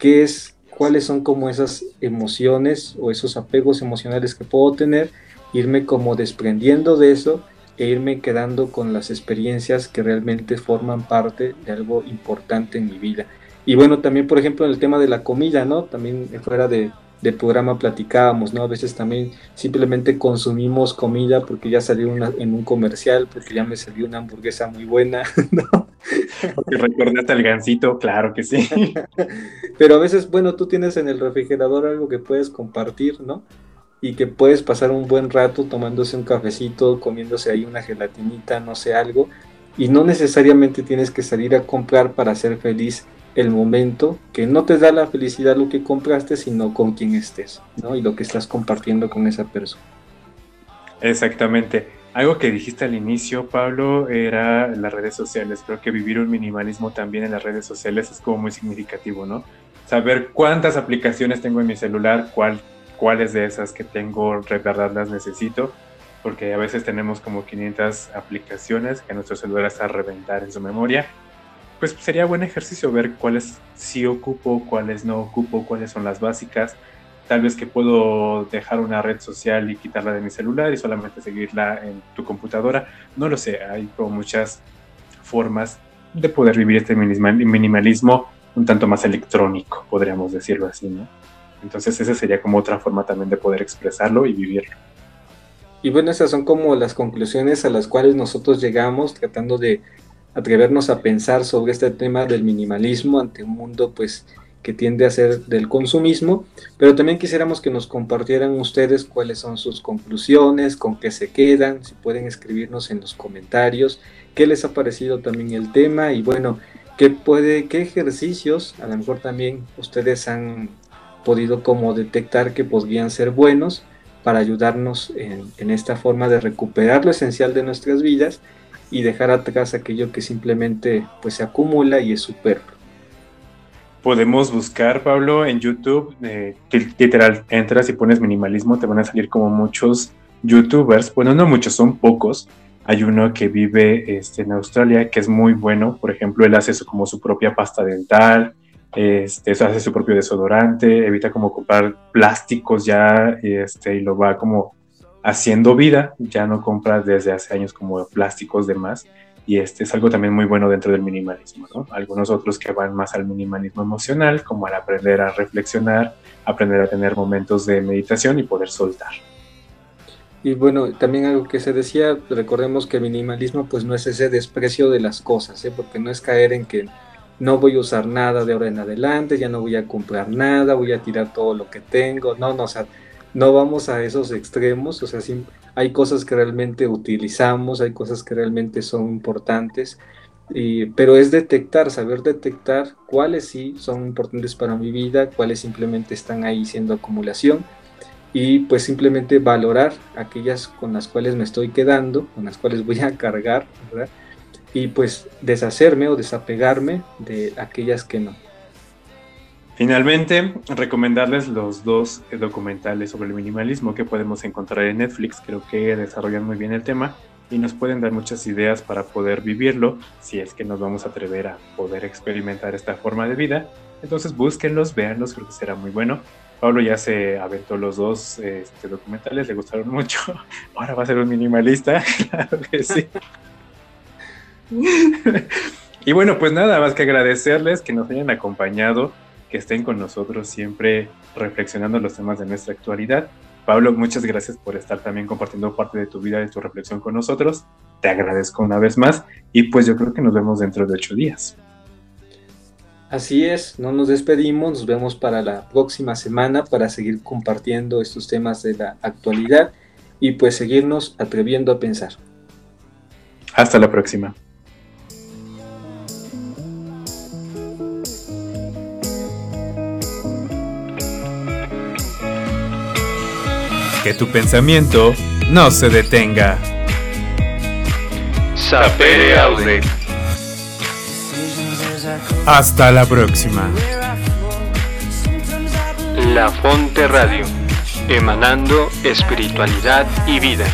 qué es, cuáles son como esas emociones o esos apegos emocionales que puedo tener, irme como desprendiendo de eso e irme quedando con las experiencias que realmente forman parte de algo importante en mi vida. Y bueno, también por ejemplo en el tema de la comida, ¿no? También fuera de, de programa platicábamos, ¿no? A veces también simplemente consumimos comida porque ya salió una, en un comercial, porque ya me salió una hamburguesa muy buena, [LAUGHS] ¿no? Porque recordaste al gancito, claro que sí. [LAUGHS] Pero a veces, bueno, tú tienes en el refrigerador algo que puedes compartir, ¿no? Y que puedes pasar un buen rato tomándose un cafecito, comiéndose ahí una gelatinita, no sé, algo. Y no necesariamente tienes que salir a comprar para ser feliz el momento, que no te da la felicidad lo que compraste, sino con quien estés, ¿no? Y lo que estás compartiendo con esa persona. Exactamente. Algo que dijiste al inicio, Pablo, era las redes sociales. Creo que vivir un minimalismo también en las redes sociales es como muy significativo, ¿no? Saber cuántas aplicaciones tengo en mi celular, cuál, cuáles de esas que tengo de verdad las necesito, porque a veces tenemos como 500 aplicaciones que nuestro celular está a reventar en su memoria. Pues sería buen ejercicio ver cuáles sí ocupo, cuáles no ocupo, cuáles son las básicas, tal vez que puedo dejar una red social y quitarla de mi celular y solamente seguirla en tu computadora. No lo sé, hay como muchas formas de poder vivir este minimalismo un tanto más electrónico, podríamos decirlo así, ¿no? Entonces esa sería como otra forma también de poder expresarlo y vivirlo. Y bueno, esas son como las conclusiones a las cuales nosotros llegamos tratando de atrevernos a pensar sobre este tema del minimalismo ante un mundo pues que tiende a ser del consumismo, pero también quisiéramos que nos compartieran ustedes cuáles son sus conclusiones, con qué se quedan, si pueden escribirnos en los comentarios qué les ha parecido también el tema y bueno, qué puede, qué ejercicios a lo mejor también ustedes han podido como detectar que podrían ser buenos para ayudarnos en, en esta forma de recuperar lo esencial de nuestras vidas y dejar atrás aquello que simplemente pues se acumula y es superfluo. Podemos buscar, Pablo, en YouTube, eh, literal, entras y pones minimalismo, te van a salir como muchos youtubers, bueno, no muchos, son pocos. Hay uno que vive este, en Australia que es muy bueno, por ejemplo, él hace eso como su propia pasta dental, este, hace su propio desodorante, evita como comprar plásticos ya este, y lo va como haciendo vida, ya no compra desde hace años como plásticos de más y este es algo también muy bueno dentro del minimalismo, ¿no? Algunos otros que van más al minimalismo emocional, como al aprender a reflexionar, aprender a tener momentos de meditación y poder soltar. Y bueno, también algo que se decía, recordemos que minimalismo pues no es ese desprecio de las cosas, ¿eh? porque no es caer en que no voy a usar nada de ahora en adelante, ya no voy a comprar nada, voy a tirar todo lo que tengo, no, no, o sea, no vamos a esos extremos, o sea, hay cosas que realmente utilizamos, hay cosas que realmente son importantes, pero es detectar, saber detectar cuáles sí son importantes para mi vida, cuáles simplemente están ahí siendo acumulación y pues simplemente valorar aquellas con las cuales me estoy quedando, con las cuales voy a cargar, ¿verdad? Y pues deshacerme o desapegarme de aquellas que no. Finalmente, recomendarles los dos documentales sobre el minimalismo que podemos encontrar en Netflix. Creo que desarrollan muy bien el tema y nos pueden dar muchas ideas para poder vivirlo si es que nos vamos a atrever a poder experimentar esta forma de vida. Entonces búsquenlos, véanlos, creo que será muy bueno. Pablo ya se aventó los dos este, documentales, le gustaron mucho. [LAUGHS] Ahora va a ser un minimalista, [LAUGHS] claro que sí. [LAUGHS] y bueno, pues nada más que agradecerles que nos hayan acompañado que estén con nosotros siempre reflexionando los temas de nuestra actualidad. Pablo, muchas gracias por estar también compartiendo parte de tu vida y tu reflexión con nosotros. Te agradezco una vez más y pues yo creo que nos vemos dentro de ocho días. Así es, no nos despedimos, nos vemos para la próxima semana para seguir compartiendo estos temas de la actualidad y pues seguirnos atreviendo a pensar. Hasta la próxima. Que tu pensamiento no se detenga. Sapere Aude. Hasta la próxima. La Fonte Radio. Emanando espiritualidad y vida.